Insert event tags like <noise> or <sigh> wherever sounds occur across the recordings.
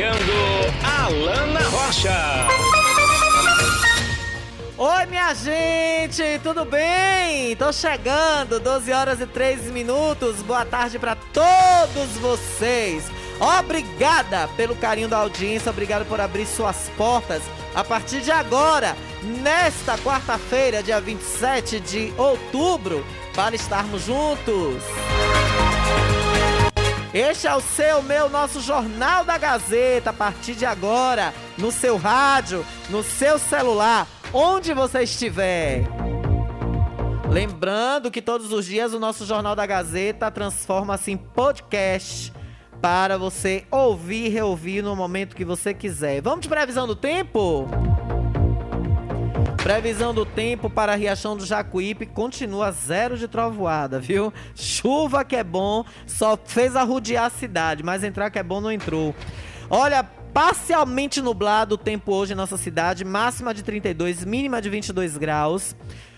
Comunicando Alana Rocha. Oi, minha gente, tudo bem? Tô chegando, 12 horas e 3 minutos. Boa tarde para todos vocês. Obrigada pelo carinho da audiência, obrigado por abrir suas portas. A partir de agora, nesta quarta-feira, dia 27 de outubro, para estarmos juntos. Este é o seu, meu, nosso Jornal da Gazeta, a partir de agora, no seu rádio, no seu celular, onde você estiver. Lembrando que todos os dias o nosso Jornal da Gazeta transforma-se em podcast para você ouvir e reouvir no momento que você quiser. Vamos de previsão do tempo? Previsão do tempo para a Riachão do Jacuípe continua zero de trovoada, viu? Chuva que é bom, só fez arrudear a cidade, mas entrar que é bom não entrou. Olha, parcialmente nublado o tempo hoje em nossa cidade, máxima de 32, mínima de 22 graus.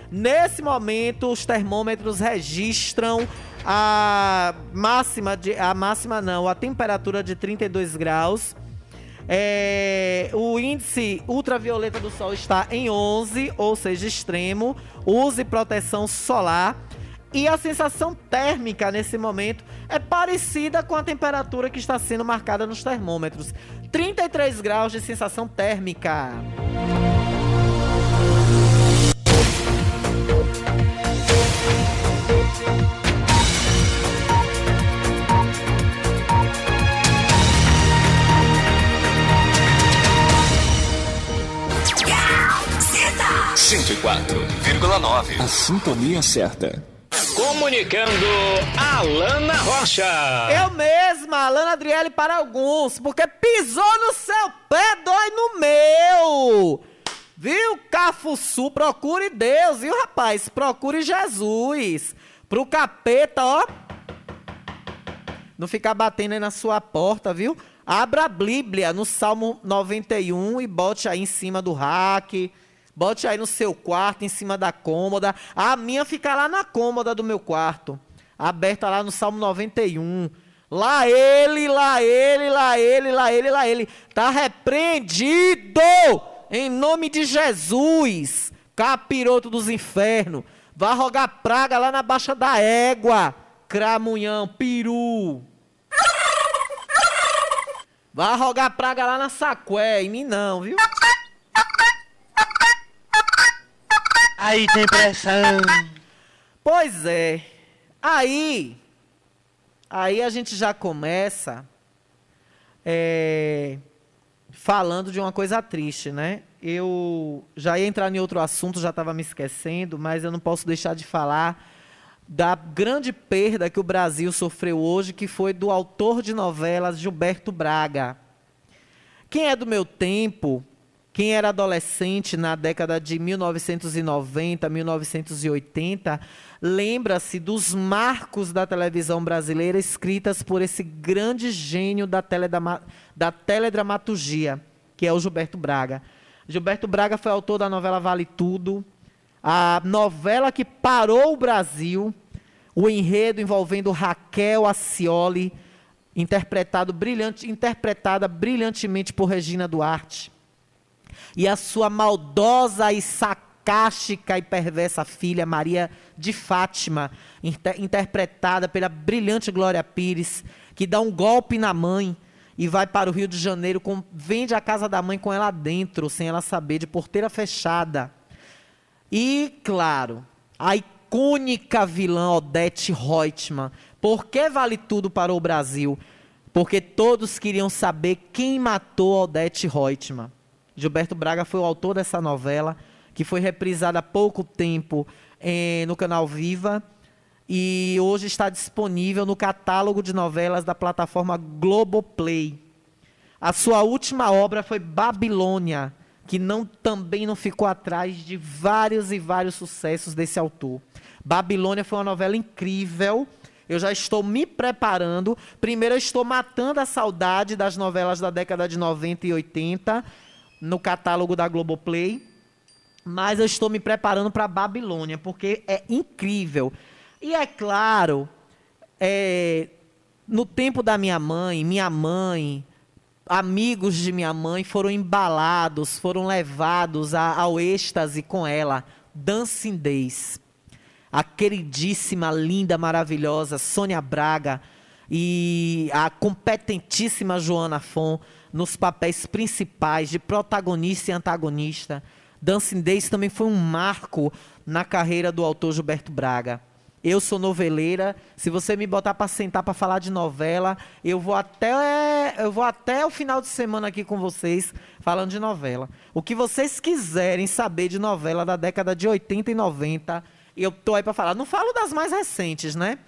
Nesse momento, os termômetros registram a máxima de a máxima não, a temperatura de 32 graus. É, o índice ultravioleta do sol está em 11, ou seja, extremo. Use proteção solar. E a sensação térmica nesse momento é parecida com a temperatura que está sendo marcada nos termômetros. 33 graus de sensação térmica. 104,9. A sintonia certa. Comunicando Alana Rocha. Eu mesma, Alana Adriele para alguns, porque pisou no seu pé, dói no meu. Viu, Cafuçu? Procure Deus, viu, rapaz? Procure Jesus. Pro capeta, ó. Não ficar batendo aí na sua porta, viu? Abra a Bíblia no Salmo 91 e bote aí em cima do rack Bote aí no seu quarto, em cima da cômoda. A minha fica lá na cômoda do meu quarto. Aberta lá no Salmo 91. Lá ele, lá ele, lá ele, lá ele, lá ele. Tá repreendido em nome de Jesus. Capiroto dos infernos. Vá rogar praga lá na baixa da égua. Cramunhão, peru. Vá rogar praga lá na sacué. Em mim não, viu? Aí tem pressão. Pois é. Aí, aí a gente já começa é, falando de uma coisa triste, né? Eu já ia entrar em outro assunto, já estava me esquecendo, mas eu não posso deixar de falar da grande perda que o Brasil sofreu hoje, que foi do autor de novelas Gilberto Braga. Quem é do meu tempo quem era adolescente na década de 1990, 1980, lembra-se dos marcos da televisão brasileira escritas por esse grande gênio da, da teledramaturgia, que é o Gilberto Braga. Gilberto Braga foi autor da novela Vale Tudo, a novela que parou o Brasil, o enredo envolvendo Raquel Acioli, interpretado brilhante, interpretada brilhantemente por Regina Duarte. E a sua maldosa e sarcástica e perversa filha, Maria de Fátima, inter, interpretada pela brilhante Glória Pires, que dá um golpe na mãe e vai para o Rio de Janeiro, com, vende a casa da mãe com ela dentro, sem ela saber, de porteira fechada. E, claro, a icônica vilã Odete Reutemann. Por que vale tudo para o Brasil? Porque todos queriam saber quem matou Odete Reutemann. Gilberto Braga foi o autor dessa novela, que foi reprisada há pouco tempo eh, no canal Viva e hoje está disponível no catálogo de novelas da plataforma Globoplay. A sua última obra foi Babilônia, que não, também não ficou atrás de vários e vários sucessos desse autor. Babilônia foi uma novela incrível. Eu já estou me preparando. Primeiro, eu estou matando a saudade das novelas da década de 90 e 80 no catálogo da Globoplay. Mas eu estou me preparando para Babilônia, porque é incrível. E é claro, é, no tempo da minha mãe, minha mãe, amigos de minha mãe foram embalados, foram levados a, ao êxtase com ela, Dancing Days. A queridíssima, linda, maravilhosa Sônia Braga e a competentíssima Joana Fon nos papéis principais de protagonista e antagonista. Dancing Days também foi um marco na carreira do autor Gilberto Braga. Eu sou noveleira. Se você me botar para sentar para falar de novela, eu vou até eu vou até o final de semana aqui com vocês falando de novela. O que vocês quiserem saber de novela da década de 80 e 90, eu tô aí para falar. Não falo das mais recentes, né?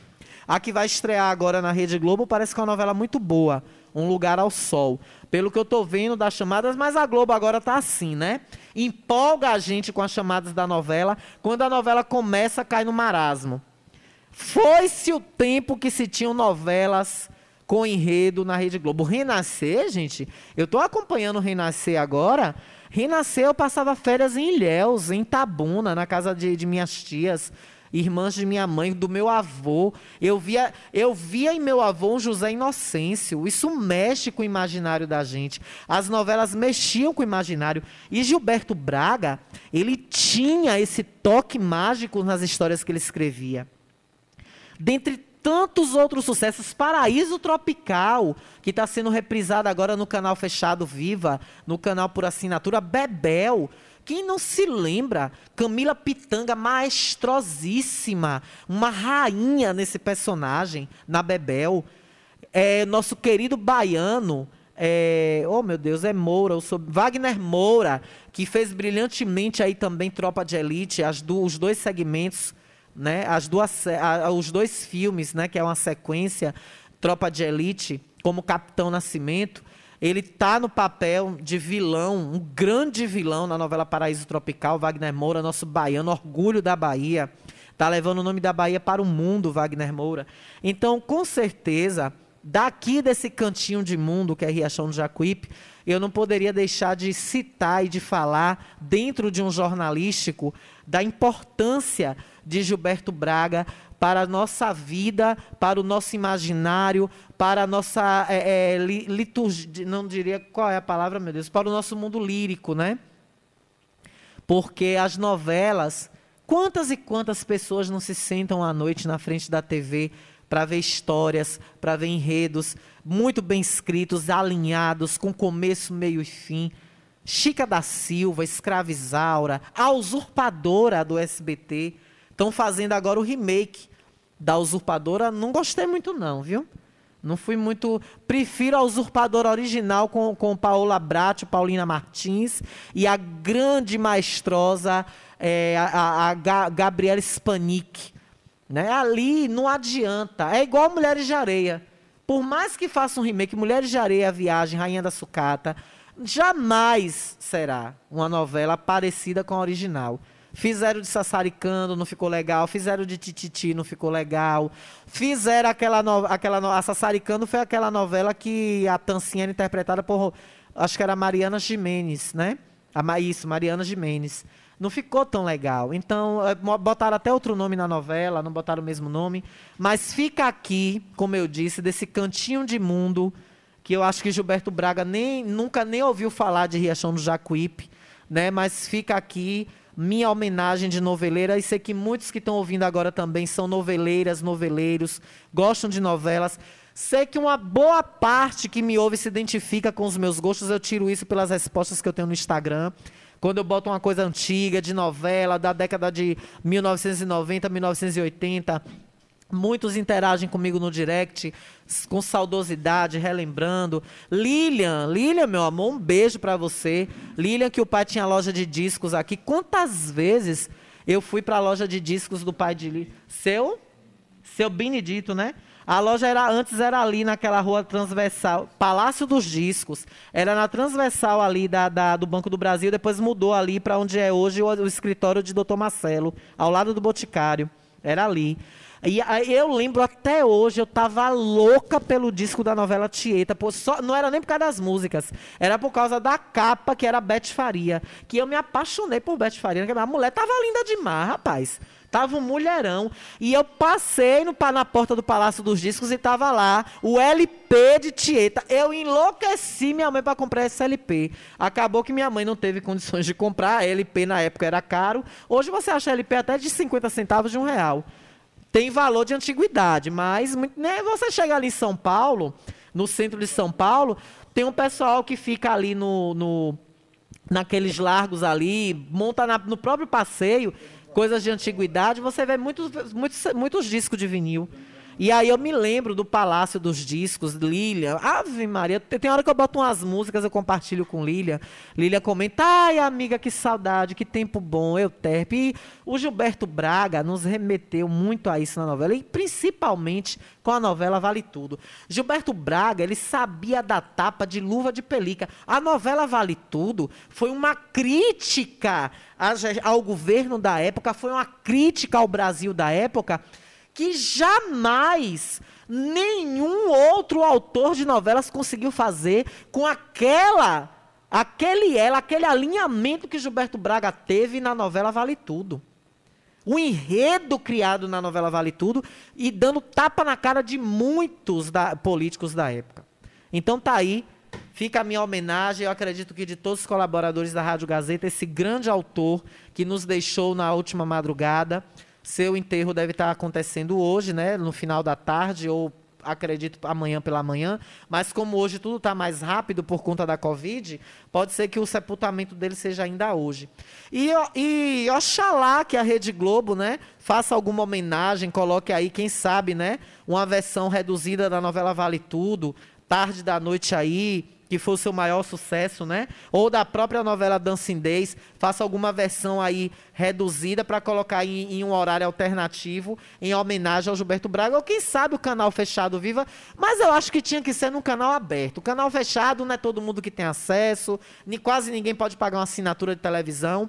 A que vai estrear agora na Rede Globo parece que é uma novela muito boa, Um Lugar ao Sol. Pelo que eu tô vendo das chamadas, mas a Globo agora tá assim, né? Empolga a gente com as chamadas da novela, quando a novela começa, cai no marasmo. Foi-se o tempo que se tinham novelas com enredo na Rede Globo. Renascer, gente, eu estou acompanhando o Renascer agora. Renascer, eu passava férias em Ilhéus, em Tabuna, na casa de, de minhas tias, irmãs de minha mãe, do meu avô. Eu via, eu via em meu avô um José Inocêncio. Isso mexe com o imaginário da gente. As novelas mexiam com o imaginário. E Gilberto Braga, ele tinha esse toque mágico nas histórias que ele escrevia. Dentre tantos outros sucessos, Paraíso Tropical, que está sendo reprisado agora no canal Fechado Viva, no canal por assinatura, Bebel. Quem não se lembra? Camila Pitanga, maestrosíssima, uma rainha nesse personagem, na Bebel. É, nosso querido baiano, é, oh meu Deus, é Moura, sou, Wagner Moura, que fez brilhantemente aí também Tropa de Elite, do, os dois segmentos né, as duas, a, os dois filmes, né, que é uma sequência, Tropa de Elite, como Capitão Nascimento, ele tá no papel de vilão, um grande vilão na novela Paraíso Tropical, Wagner Moura, nosso baiano, orgulho da Bahia. Tá levando o nome da Bahia para o mundo, Wagner Moura. Então, com certeza, daqui desse cantinho de mundo que é Riachão do Jacuípe, eu não poderia deixar de citar e de falar, dentro de um jornalístico, da importância de Gilberto Braga para a nossa vida, para o nosso imaginário, para a nossa é, é, liturgia, não diria qual é a palavra, meu Deus, para o nosso mundo lírico, né? Porque as novelas, quantas e quantas pessoas não se sentam à noite na frente da TV para ver histórias, para ver enredos muito bem escritos, alinhados, com começo, meio e fim. Chica da Silva, Escravizaura, a usurpadora do SBT, Estão fazendo agora o remake da Usurpadora. Não gostei muito, não, viu? Não fui muito. Prefiro a Usurpadora original com, com Paola Bratti, Paulina Martins e a grande maestrosa é, a, a, Gabriela Spanik. Né? Ali não adianta. É igual Mulheres de Areia. Por mais que faça um remake, Mulheres de Areia, Viagem, Rainha da Sucata, jamais será uma novela parecida com a original. Fizeram de Sassaricando, não ficou legal. Fizeram de Tititi, não ficou legal. Fizeram aquela. Aquela no... A Sassaricando foi aquela novela que a Tancinha era interpretada por. Acho que era Mariana Jimenez, né? A, isso, Mariana Jimenez. Não ficou tão legal. Então, eh, botaram até outro nome na novela, não botaram o mesmo nome. Mas fica aqui, como eu disse, desse cantinho de mundo que eu acho que Gilberto Braga nem, nunca nem ouviu falar de Riachão do Jacuípe, né? Mas fica aqui minha homenagem de noveleira e sei que muitos que estão ouvindo agora também são noveleiras, noveleiros, gostam de novelas. Sei que uma boa parte que me ouve se identifica com os meus gostos, eu tiro isso pelas respostas que eu tenho no Instagram. Quando eu boto uma coisa antiga, de novela, da década de 1990, 1980, Muitos interagem comigo no direct, com saudosidade, relembrando. Lilian, Lilian, meu amor, um beijo pra você. Lilian, que o pai tinha loja de discos aqui. Quantas vezes eu fui pra loja de discos do pai de Lilian? Seu? Seu Benedito, né? A loja era antes era ali naquela rua transversal, Palácio dos Discos. Era na transversal ali da, da- do Banco do Brasil, depois mudou ali para onde é hoje o, o escritório de Dr. Marcelo, ao lado do Boticário. Era ali. E aí eu lembro até hoje, eu tava louca pelo disco da novela Tieta. Pô, só, não era nem por causa das músicas, era por causa da capa, que era Beth Faria. Que eu me apaixonei por Beth Faria. porque A mulher tava linda demais, rapaz. Tava um mulherão. E eu passei no, na porta do Palácio dos Discos e tava lá o LP de Tieta. Eu enlouqueci minha mãe para comprar esse LP. Acabou que minha mãe não teve condições de comprar. LP na época era caro. Hoje você acha LP até de 50 centavos de um real tem valor de antiguidade, mas né, você chega ali em São Paulo, no centro de São Paulo, tem um pessoal que fica ali no, no- naqueles largos ali, monta na- no próprio passeio coisas de antiguidade, você vê muitos, muitos, muitos discos de vinil. E aí eu me lembro do Palácio dos Discos, Lília. Ave Maria, tem hora que eu boto umas músicas, eu compartilho com Lília. Lília comenta, ai amiga, que saudade, que tempo bom, eu terpe. E o Gilberto Braga nos remeteu muito a isso na novela, e principalmente com a novela Vale Tudo. Gilberto Braga, ele sabia da tapa de luva de pelica. A novela Vale Tudo foi uma crítica ao governo da época, foi uma crítica ao Brasil da época, que jamais nenhum outro autor de novelas conseguiu fazer com aquela, aquele ela, aquele alinhamento que Gilberto Braga teve na novela Vale Tudo. O enredo criado na novela Vale Tudo e dando tapa na cara de muitos da- políticos da época. Então tá aí, fica a minha homenagem, eu acredito que de todos os colaboradores da Rádio Gazeta, esse grande autor que nos deixou na última madrugada. Seu enterro deve estar acontecendo hoje, né, no final da tarde ou acredito amanhã pela manhã, mas como hoje tudo está mais rápido por conta da Covid, pode ser que o sepultamento dele seja ainda hoje. E, e oxalá que a Rede Globo, né, faça alguma homenagem, coloque aí, quem sabe, né, uma versão reduzida da novela Vale Tudo, Tarde da Noite aí, que foi o seu maior sucesso, né? Ou da própria novela Dancindez, faça alguma versão aí reduzida para colocar em, em um horário alternativo, em homenagem ao Gilberto Braga, ou quem sabe o canal fechado viva, mas eu acho que tinha que ser num canal aberto. O canal fechado não é todo mundo que tem acesso, nem quase ninguém pode pagar uma assinatura de televisão.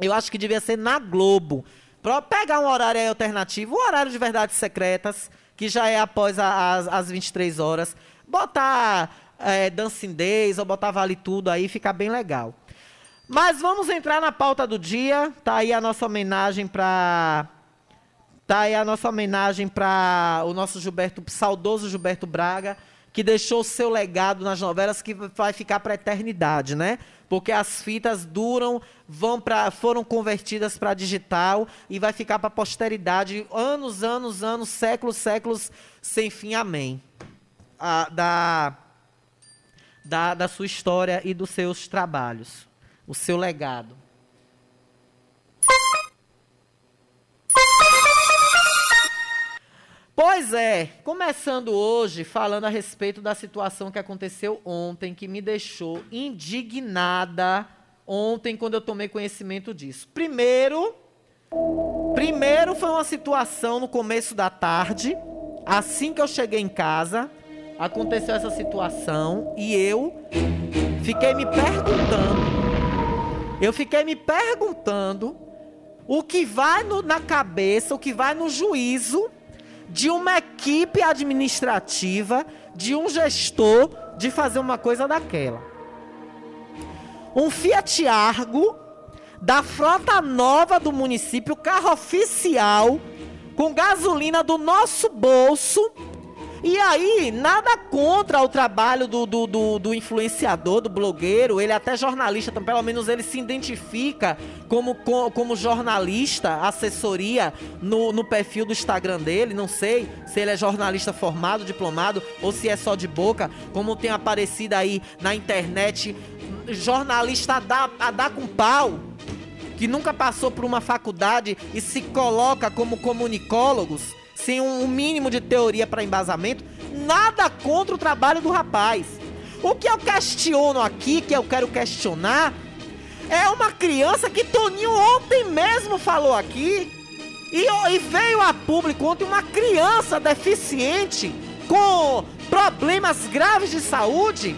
Eu acho que devia ser na Globo. Pra pegar um horário alternativo, o horário de verdades secretas, que já é após a- as 23 horas. Botar é, Dancindez ou botar Vale Tudo aí, fica bem legal. Mas vamos entrar na pauta do dia. Tá aí a nossa homenagem para Tá aí a nossa homenagem para o nosso Gilberto, saudoso Gilberto Braga, que deixou o seu legado nas novelas que vai ficar para a eternidade, né? Porque as fitas duram, vão para, foram convertidas para digital e vai ficar para a posteridade anos, anos, anos, séculos, séculos sem fim. Amém. Ah, da, da, da sua história e dos seus trabalhos, o seu legado. Pois é, começando hoje falando a respeito da situação que aconteceu ontem, que me deixou indignada ontem quando eu tomei conhecimento disso. Primeiro, primeiro foi uma situação no começo da tarde, assim que eu cheguei em casa, aconteceu essa situação e eu fiquei me perguntando, eu fiquei me perguntando o que vai no- na cabeça, o que vai no juízo de uma equipe administrativa, de um gestor, de fazer uma coisa daquela. Um Fiat Argo da frota nova do município, carro oficial, com gasolina do nosso bolso. E aí, nada contra o trabalho do, do, do, do influenciador, do blogueiro, ele é até jornalista, então pelo menos ele se identifica como, como, jornalista, assessoria no, no perfil do Instagram dele. Não sei se ele é jornalista formado, diplomado, ou se é só de boca, como tem aparecido aí na internet, jornalista a dar, a dar com pau que nunca passou por uma faculdade e se coloca como comunicólogos, sem um mínimo de teoria para embasamento, nada contra o trabalho do rapaz. O que eu questiono aqui, que eu quero questionar, é uma criança que Toninho ontem mesmo falou aqui, e, e veio a público ontem uma criança deficiente com problemas graves de saúde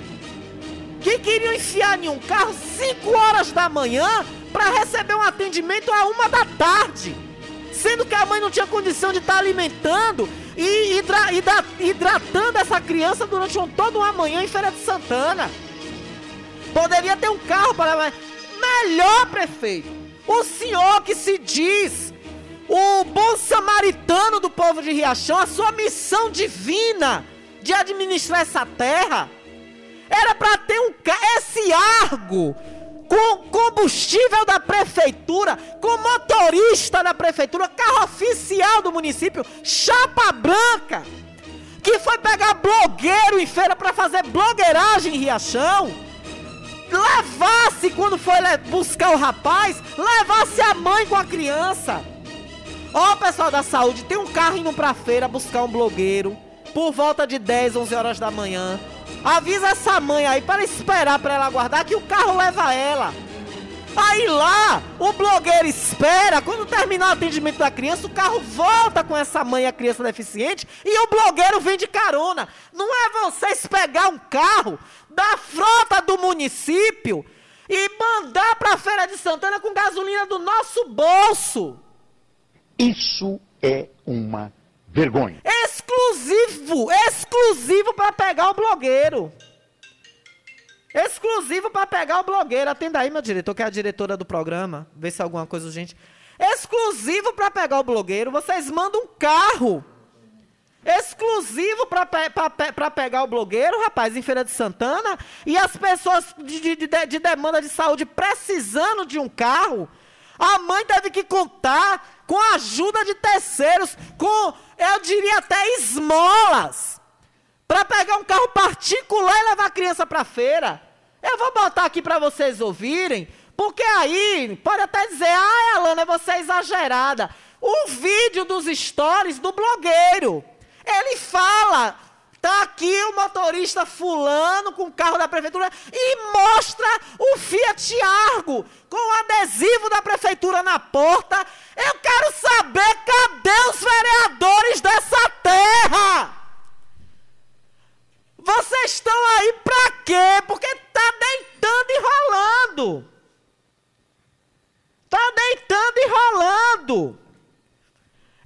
que queriam enfiar em um carro 5 horas da manhã para receber um atendimento a uma da tarde. Sendo que a mãe não tinha condição de estar tá alimentando e hidra, hidra, hidratando essa criança durante um, toda uma manhã em Feira de Santana. Poderia ter um carro para. Melhor, prefeito! O senhor que se diz o bom samaritano do povo de Riachão, a sua missão divina de administrar essa terra, era para ter um esse argo com combustível da prefeitura, com motorista da prefeitura, carro oficial do município, chapa branca, que foi pegar blogueiro em feira para fazer blogueiragem em Riachão. Levasse, quando foi buscar o rapaz, levasse a mãe com a criança. Ó, oh, pessoal da saúde, tem um carro indo pra feira buscar um blogueiro por volta de 10, 11 horas da manhã. Avisa essa mãe aí para esperar para ela aguardar que o carro leva ela. Aí lá, o blogueiro espera, quando terminar o atendimento da criança, o carro volta com essa mãe e a criança deficiente e o blogueiro vem de carona. Não é vocês pegar um carro da frota do município e mandar para a Feira de Santana com gasolina do nosso bolso. Isso é uma vergonha. Exclusivo, exclusivo para pegar o blogueiro. Exclusivo para pegar o blogueiro. Atenda aí, meu diretor, que é a diretora do programa. Vê se é alguma coisa urgente. Exclusivo para pegar o blogueiro. Vocês mandam um carro. Exclusivo para pe pegar o blogueiro, rapaz, em Feira de Santana. E as pessoas de, de, de, de demanda de saúde precisando de um carro. A mãe teve que contar com a ajuda de terceiros, com, eu diria até esmolas, para pegar um carro particular e levar a criança para a feira. Eu vou botar aqui para vocês ouvirem, porque aí pode até dizer, ah, Alana, você é exagerada. O vídeo dos stories do blogueiro. Ele fala Tá aqui o motorista fulano com o carro da prefeitura e mostra o Fiat Argo com o adesivo da prefeitura na porta. Eu quero saber cadê os vereadores dessa terra? Vocês estão aí pra quê? Porque tá deitando e rolando. Tá deitando e rolando.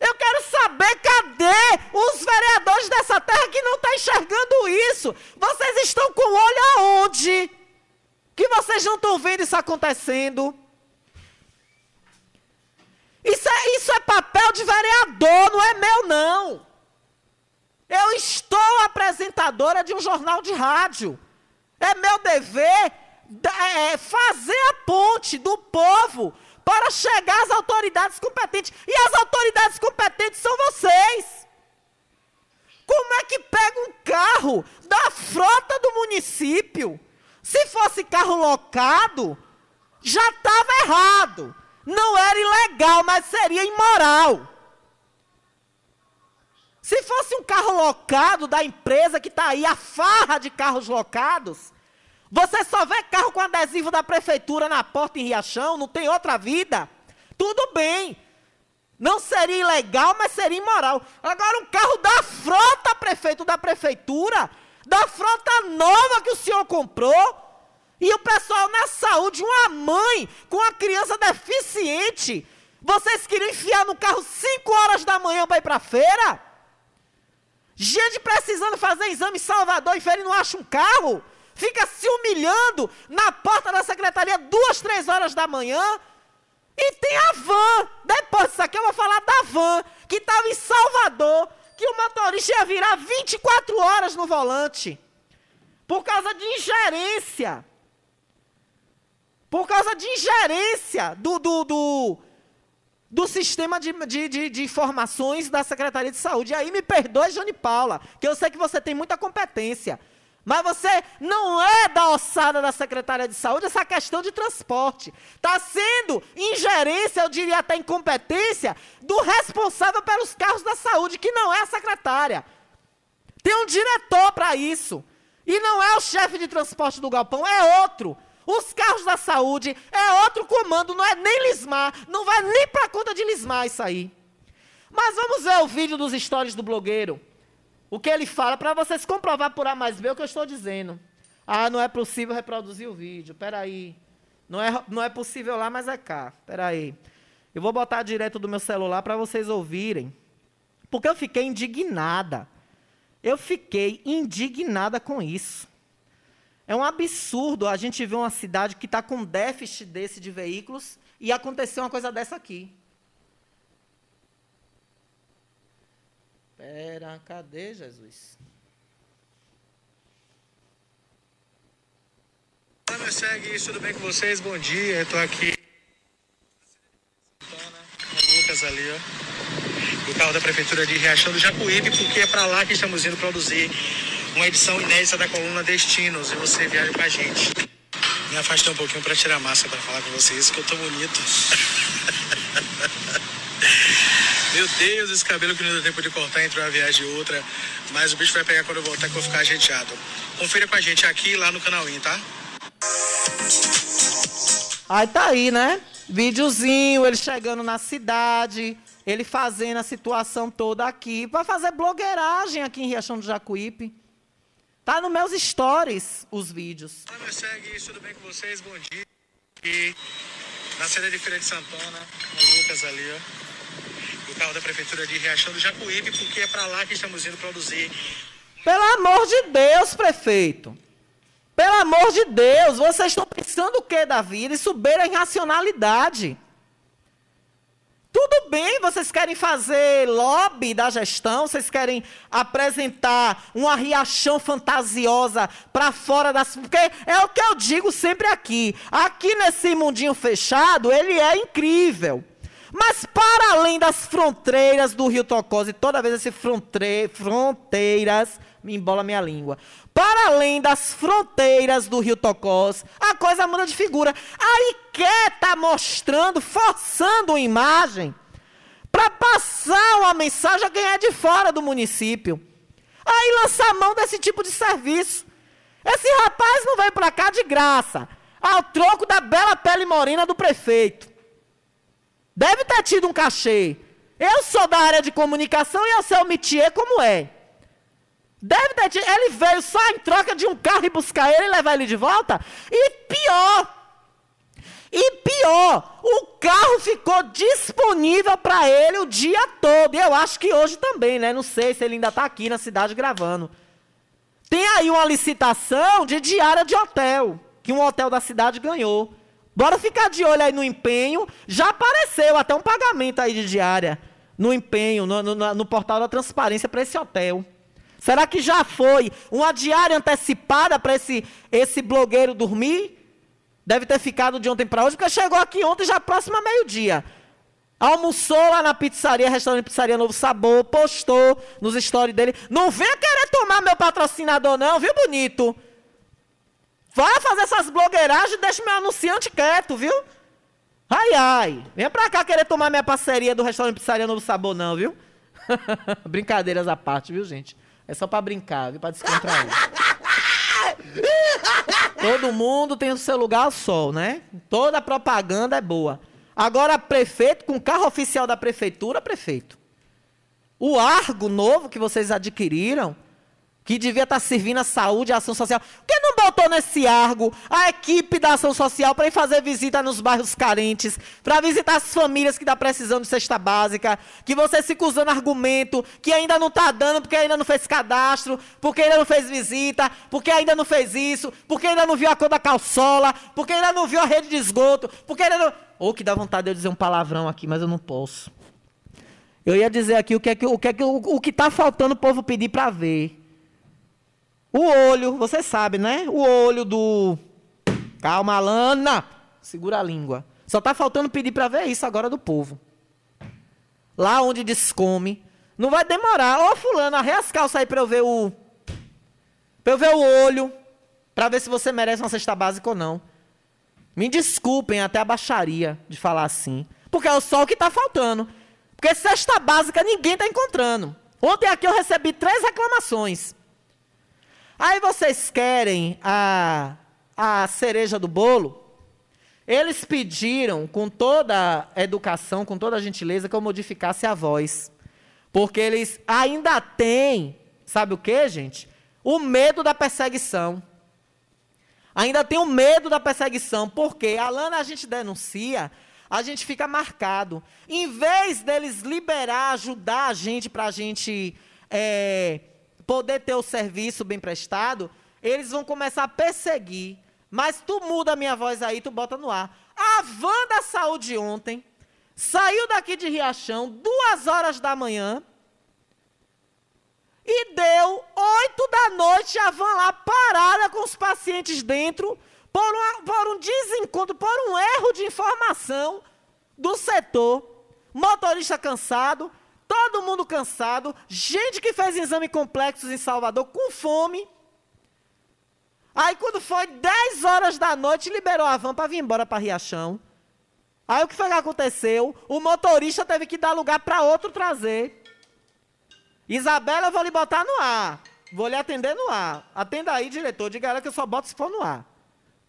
Eu quero saber cadê os vereadores dessa terra que não estão tá enxergando isso. Vocês estão com o olho aonde? Que vocês não estão vendo isso acontecendo? Isso é, isso é papel de vereador, não é meu, não. Eu estou apresentadora de um jornal de rádio. É meu dever é, fazer a ponte do povo para chegar às autoridades competentes. E as autoridades competentes são vocês. Como é que pega um carro da frota do município? Se fosse carro locado, já estava errado. Não era ilegal, mas seria imoral. Se fosse um carro locado da empresa que está aí, a farra de carros locados, você só vê carro com adesivo da prefeitura na porta em Riachão, não tem outra vida. Tudo bem. Não seria ilegal, mas seria imoral. Agora, um carro da frota, prefeito, da prefeitura, da frota nova que o senhor comprou, e o pessoal na saúde, uma mãe com uma criança deficiente, vocês queriam enfiar no carro 5 horas da manhã para ir para a feira? Gente precisando fazer exame em Salvador e feira e não acha um carro? Fica se humilhando na porta da secretaria duas, três horas da manhã, E tem a van. Depois disso aqui eu vou falar da van, que estava em Salvador, que o motorista ia virar 24 horas no volante. Por causa de ingerência. Por causa de ingerência do, do, do, do sistema de, de, de, de, informações da Secretaria de Saúde. E aí me perdoe, Jane Paula, que eu sei que você tem muita competência. Mas você não é da ossada da Secretaria de Saúde essa questão de transporte. Está sendo ingerência, eu diria até incompetência, do responsável pelos carros da saúde, que não é a secretária. Tem um diretor para isso. E não é o chefe de transporte do galpão, é outro. Os carros da saúde é outro comando, não é nem Lismar, não vai nem para conta de Lismar isso aí. Mas vamos ver o vídeo dos stories do blogueiro. O que ele fala para vocês comprovar por A mais B o que eu estou dizendo. Ah, não é possível reproduzir o vídeo. Peraí. Não é, não é possível lá, mas é cá. Peraí. Eu vou botar direto do meu celular para vocês ouvirem. Porque eu fiquei indignada. Eu fiquei indignada com isso. É um absurdo a gente ver uma cidade que está com déficit desse de veículos e acontecer uma coisa dessa aqui. Pera, cadê Jesus? Olá, meus segues, tudo bem com vocês? Bom dia, eu estou aqui. O Lucas ali, ó. Carro da Prefeitura de Riachão do Jacuípe, porque é para lá que estamos indo produzir uma edição inédita da coluna Destinos e você viaja com a gente. Me afastei um pouquinho para tirar massa para falar com vocês, que eu tô bonito. <laughs> Meu Deus, esse cabelo que não deu tempo de cortar entre uma viagem e outra. Mas o bicho vai pegar quando eu voltar que eu vou ficar ajeitado. Confira com a gente aqui lá no canal In, tá? Aí tá aí, né? Videozinho, ele chegando na cidade, ele fazendo a situação toda aqui. Vai fazer blogueiragem aqui em Riachão do Jacuípe. Tá nos meus stories os vídeos. Olá, meus segues, tudo bem com vocês? Bom dia. Aqui na sede de Feira de Santana, o Lucas ali, ó. Carro da Prefeitura de Riachão do Jacuípe, porque é para lá que estamos indo produzir. Pelo amor de Deus, prefeito. Pelo amor de Deus, vocês estão pensando o que da vida? Isso beira a irracionalidade. Tudo bem, vocês querem fazer lobby da gestão, vocês querem apresentar uma riachão fantasiosa para fora das. Porque é o que eu digo sempre aqui. Aqui nesse mundinho fechado, ele é incrível. Mas para além das fronteiras do Rio Tocose, toda vez esse fronte... fronteiras me embola minha língua. Para além das fronteiras do Rio Tocós, a coisa muda de figura. Aí quer tá mostrando, forçando uma imagem para passar uma mensagem a quem é de fora do município. Aí lança a mão desse tipo de serviço. Esse rapaz não veio para cá de graça, ao troco da bela pele morena do prefeito. Deve ter tido um cachê. Eu sou da área de comunicação e eu sei o métier como é. Deve ter Ele veio só em troca de um carro e buscar ele e levar ele de volta. E pior. E pior, o carro ficou disponível para ele o dia todo. E eu acho que hoje também, né? Não sei se ele ainda está aqui na cidade gravando. Tem aí uma licitação de diária de hotel, que um hotel da cidade ganhou. Bora ficar de olho aí no empenho. Já apareceu até um pagamento aí de diária no empenho, no, no, no portal da transparência para esse hotel. Será que já foi uma diária antecipada para esse, esse blogueiro dormir? Deve ter ficado de ontem para hoje, porque chegou aqui ontem já próximo a meio-dia. Almoçou lá na pizzaria, restaurante Pizzaria Novo Sabor, postou nos stories dele. Não venha querer tomar meu patrocinador, não, viu, bonito? Vá fazer essas blogueiragens e deixa meu anunciante quieto, viu? Ai, ai. Venha pra cá querer tomar minha parceria do restaurante Pizzaria Novo Sabor, não, viu? <laughs> Brincadeiras à parte, viu, gente? É só pra brincar, viu? Pra descontrair. <laughs> Todo mundo tem o seu lugar ao sol, né? Toda propaganda é boa. Agora, prefeito, com carro oficial da prefeitura, prefeito. O Argo novo que vocês adquiriram, que devia estar servindo a saúde e a ação social. Por que não botou nesse argo a equipe da ação social para ir fazer visita nos bairros carentes, para visitar as famílias que estão precisando de cesta básica, que você fica usando argumento que ainda não está dando porque ainda não fez cadastro, porque ainda não fez visita, porque ainda não fez isso, porque ainda não viu a cor da calçola, porque ainda não viu a rede de esgoto, porque ainda não... Ou que dá vontade de eu dizer um palavrão aqui, mas eu não posso. Eu ia dizer aqui o que é que o que é que o, o que tá faltando o povo pedir para ver. O olho, você sabe, né? O olho do Calma, Lana. Segura a língua. Só tá faltando pedir para ver isso agora do povo. Lá onde descome. Não vai demorar. Ô, fulano, arreia as calças aí pra eu ver o... Pra eu ver o olho. Pra ver se você merece uma cesta básica ou não. Me desculpem até a baixaria de falar assim. Porque é só o que tá faltando. Porque cesta básica ninguém tá encontrando. Ontem aqui eu recebi três reclamações. Aí vocês querem a, a cereja do bolo? Eles pediram, com toda a educação, com toda a gentileza, que eu modificasse a voz. Porque eles ainda têm, sabe o que, gente? O medo da perseguição. Ainda tem o medo da perseguição. Porque, Alana, a gente denuncia, a gente fica marcado. Em vez deles liberar, ajudar a gente para a gente é, poder ter o serviço bem prestado, eles vão começar a perseguir mas tu muda a minha voz aí, tu bota no ar. A van da saúde ontem saiu daqui de Riachão, duas horas da manhã, e deu oito da noite a van lá parada com os pacientes dentro, por, uma, por um desencontro, por um erro de informação do setor. Motorista cansado, todo mundo cansado, gente que fez exame complexos em Salvador com fome. Aí quando foi 10 horas da noite, liberou a van para vir embora para Riachão. Aí o que foi que aconteceu? O motorista teve que dar lugar para outro trazer. Isabela, eu vou lhe botar no ar. Vou lhe atender no ar. Atenda aí, diretor. Diga ela que eu só boto se for no ar.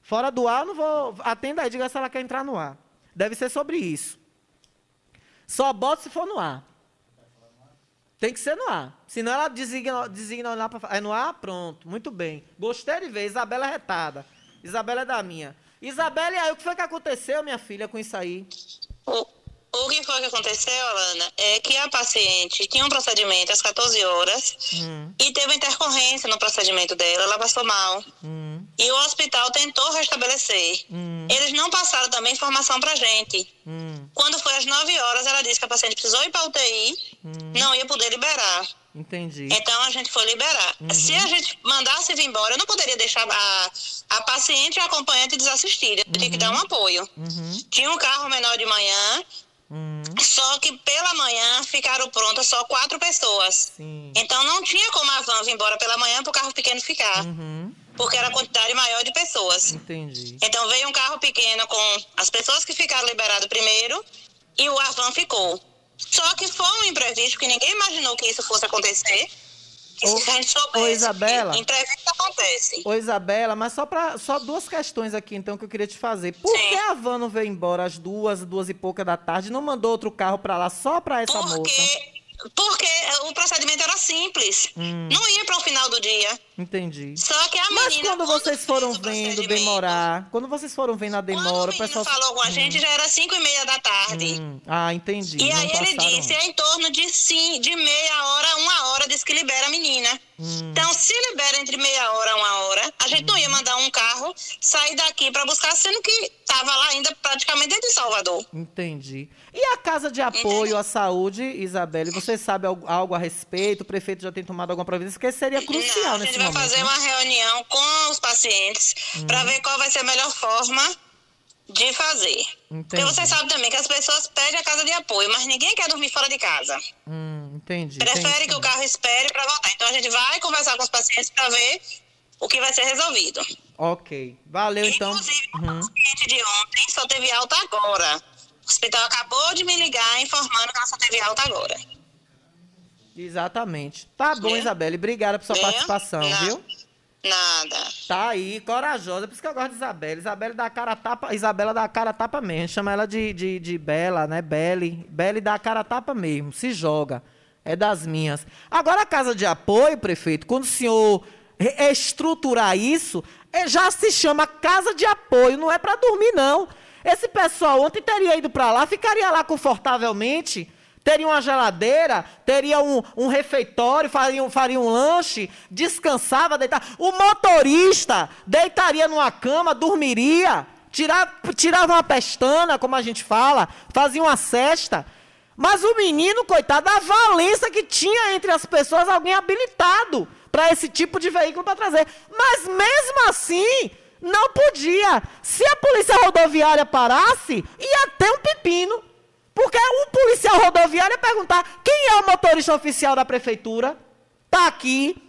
Fora do ar, eu não vou. Atenda aí, diga se ela quer entrar no ar. Deve ser sobre isso. Só boto se for no ar. Tem que ser no ar. Senão ela designa, designa lá para. É no ar? Pronto. Muito bem. Gostei de ver. Isabela é retada. Isabela é da minha. Isabela, e aí, o que foi que aconteceu, minha filha, com isso aí? O, que foi que aconteceu, Alana, é que a paciente tinha um procedimento às 14 horas hum. e teve intercorrência no procedimento dela, ela passou mal. Hum. E o hospital tentou restabelecer. Hum. Eles não passaram também informação pra gente. Hum. Quando foi às 9 horas, ela disse que a paciente precisou ir pra UTI, hum. não ia poder liberar. Entendi. Então a gente foi liberar. Uhum. Se a gente mandasse vir embora, eu não poderia deixar a, a paciente e a acompanhante desassistida. Eu tinha que dar um uhum. apoio. Uhum. Tinha um carro menor de manhã, Uhum. Só que pela manhã ficaram prontas só quatro pessoas. Sim. Então não tinha como a van vir embora pela manhã para o carro pequeno ficar. Uhum. Porque era a quantidade maior de pessoas. Entendi. Então veio um carro pequeno com as pessoas que ficaram liberadas primeiro e o van ficou. Só que foi um imprevisto que ninguém imaginou que isso fosse acontecer. Ô, ô Isabela. Imprevisto acontece. Ô Isabela, mas só, pra, só duas questões aqui então que eu queria te fazer. Por Sim. que a van não veio embora às duas, duas e pouca da tarde não mandou outro carro para lá só para essa Porque moça? Porque o procedimento era simples. Hum. Não ia para o final do dia. Entendi. Só que a Mas menina. quando vocês foram vendo demorar, quando vocês foram vendo a demora, o pessoal. falou com a hum. gente já era 5 e meia da tarde. Hum. Ah, entendi. E Não aí ele disse: é em torno de, sim, de meia hora uma hora, diz que libera a menina. Hum. Então, se libera entre meia hora a uma hora, a gente não ia mandar um carro sair daqui para buscar, sendo que estava lá ainda praticamente dentro de Salvador. Entendi. E a Casa de Apoio Entendi. à Saúde, Isabelle, você sabe algo a respeito? O prefeito já tem tomado alguma providência? Que seria crucial não, nesse momento. A gente vai fazer né? uma reunião com os pacientes hum. para ver qual vai ser a melhor forma de fazer. Entendi. Porque você sabe também que as pessoas pedem a casa de apoio, mas ninguém quer dormir fora de casa. Hum, entendi. Prefere entendi. que o carro espere para voltar. Então a gente vai conversar com os pacientes para ver o que vai ser resolvido. Ok. Valeu, então. Inclusive, uhum. o paciente de ontem só teve alta agora. O hospital acabou de me ligar informando que ela só teve alta agora. Exatamente. Tá bom, viu? Isabelle. Obrigada por sua participação, Não. viu? Nada. Tá aí, corajosa. Por isso que eu gosto de Isabela. Isabela dá a cara tapa. Isabela dá cara tapa mesmo. Chama ela de, de, de Bela, né? Belle. Belle dá a cara tapa mesmo. Se joga. É das minhas. Agora, a casa de apoio, prefeito, quando o senhor estruturar isso, é, já se chama casa de apoio. Não é para dormir, não. Esse pessoal ontem teria ido para lá, ficaria lá confortavelmente teria uma geladeira, teria um, um refeitório, faria, faria um lanche, descansava, deitava. O motorista deitaria numa cama, dormiria, tirava, tirava uma pestana, como a gente fala, fazia uma cesta. Mas o menino, coitado, a valência que tinha entre as pessoas alguém habilitado para esse tipo de veículo para trazer. Mas mesmo assim, não podia. Se a polícia rodoviária parasse, ia ter um pepino. Porque o policial rodoviário perguntar: quem é o motorista oficial da prefeitura? Está aqui.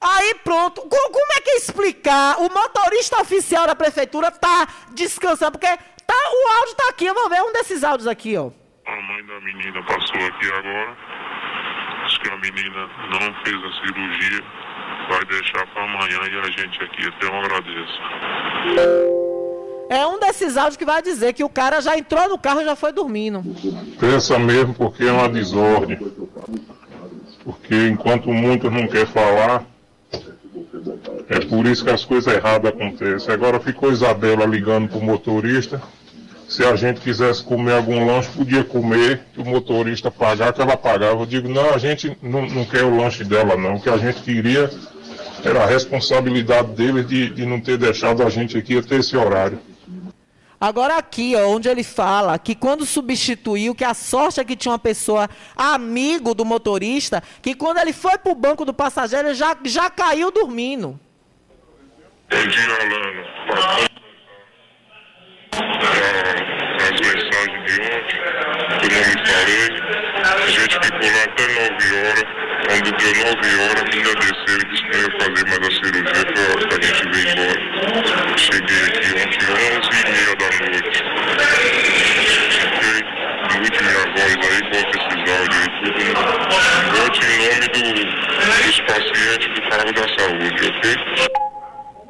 Aí pronto. Como é que explicar? O motorista oficial da prefeitura está descansando. Porque tá, o áudio está aqui. Eu vou ver um desses áudios aqui, ó. A mãe da menina passou aqui agora. Diz que a menina não fez a cirurgia. Vai deixar para amanhã e a gente aqui até eu agradeço. É um desses áudios que vai dizer que o cara já entrou no carro e já foi dormindo. Pensa mesmo porque é uma desordem. Porque enquanto muitos não quer falar, é por isso que as coisas erradas acontecem. Agora ficou Isabela ligando pro motorista. Se a gente quisesse comer algum lanche, podia comer, que o motorista pagar, que ela pagava. Eu digo, não, a gente não, não quer o lanche dela, não. O que a gente queria era a responsabilidade dele de, de não ter deixado a gente aqui até esse horário. Agora aqui, ó, onde ele fala que quando substituiu, que a sorte é que tinha uma pessoa amigo do motorista, que quando ele foi para o banco do passageiro, ele já, já caiu dormindo. Bom dia, Alana. As mensagens de ontem, eu não me falei. A gente ficou lá até 9 horas. Quando deu 9 horas, menina desceu e disse que não ia fazer mais a cirurgia. Foi a hora que a gente veio embora. Cheguei aqui ontem, 11 e meia da noite. Fiquei, mute minha voz aí, bota esses áudios aí, tudo. Bote em nome do, dos pacientes do carro da saúde, ok?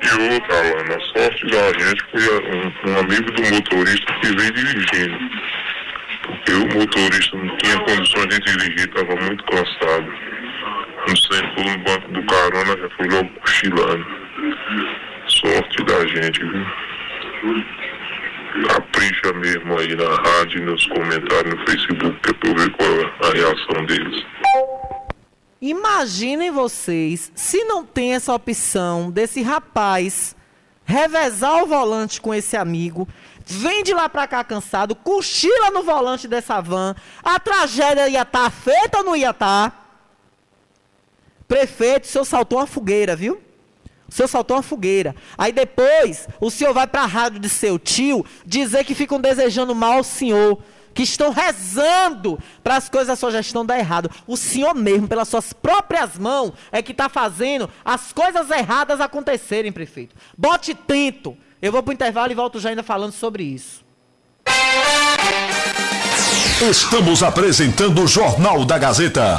E outra, Alana, a sorte da gente foi um, um amigo do motorista que veio dirigindo. Porque o motorista não tinha condições de dirigir, estava muito cansado. Não sentou no banco do carona, já foi logo cochilando. Sorte da gente, viu? Capricha mesmo aí na rádio nos comentários no Facebook, que é pra eu ver qual é a reação deles. Imaginem vocês, se não tem essa opção desse rapaz revezar o volante com esse amigo, vem de lá para cá cansado, cochila no volante dessa van, a tragédia ia estar tá feita ou não ia estar? Tá? Prefeito, o senhor saltou uma fogueira, viu? O senhor saltou uma fogueira. Aí depois, o senhor vai para a rádio de seu tio dizer que ficam desejando mal ao senhor que estão rezando para as coisas da sua gestão dar errado. O Senhor mesmo, pelas suas próprias mãos, é que está fazendo as coisas erradas acontecerem, prefeito. Bote tento. Eu vou para o intervalo e volto já ainda falando sobre isso. Estamos apresentando o Jornal da Gazeta.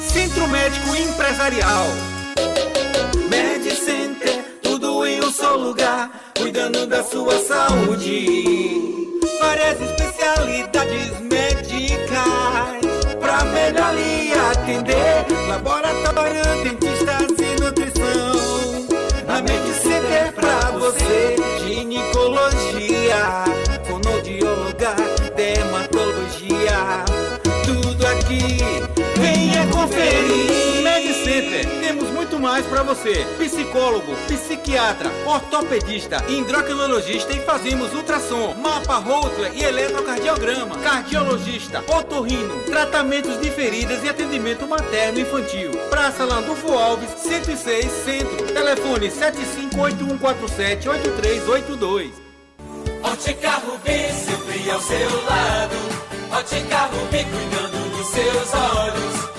Centro Médico Empresarial. MedCenter, tudo em um só lugar, cuidando da sua saúde. Várias especialidades médicas, pra melhor lhe atender. Laboratório, dentistas MedCenter, temos muito mais para você. Psicólogo, psiquiatra, ortopedista, endocrinologista e fazemos ultrassom, mapa Holter e eletrocardiograma, cardiologista, otorrino, tratamentos de feridas e atendimento materno infantil. Praça Landulfo Alves, 106 Centro. Telefone 7581478382. Ótica Rubi, sempre ao seu lado. Ótica Rubi, cuidando seus olhos.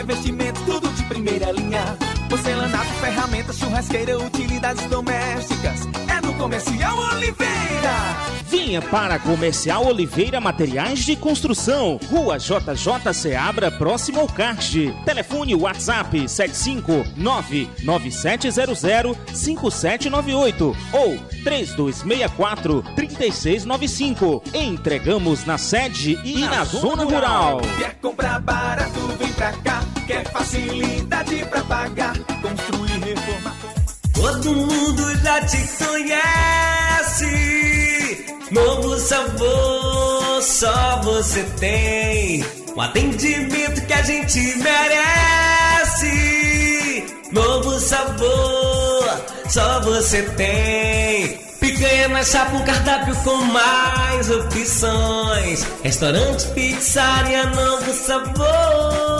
Pisos e revestimentos, tudo de primeira linha. Porcelanato, ferramentas, churrasqueira, utilidades domésticas. É no Comercial Oliveira. Venha para Comercial Oliveira Materiais de Construção, Rua JJ Seabra, próximo ao kart. Telefone WhatsApp 75997005798 ou 3264-3695. Entregamos na sede e na, zona rural. Quer comprar barato, vem pra cá. Quer facilidade pra pagar. Construir, reformar. Todo mundo já te conhece. Novo sabor, só você tem. Um atendimento que a gente merece. Novo sabor, só você tem. Picanha na chapa, um cardápio com mais opções. Restaurante, pizzaria, novo sabor.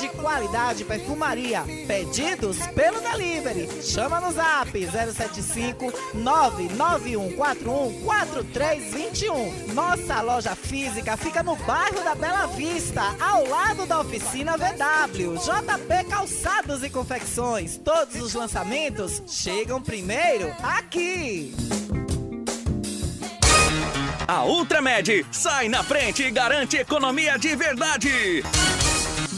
de qualidade perfumaria. Pedidos pelo delivery. Chama no zap 075 99141 4321. Nossa loja física fica no bairro da Bela Vista, ao lado da oficina VW. JP Calçados e Confecções. Todos os lançamentos chegam primeiro aqui. A Ultramed sai na frente e garante economia de verdade.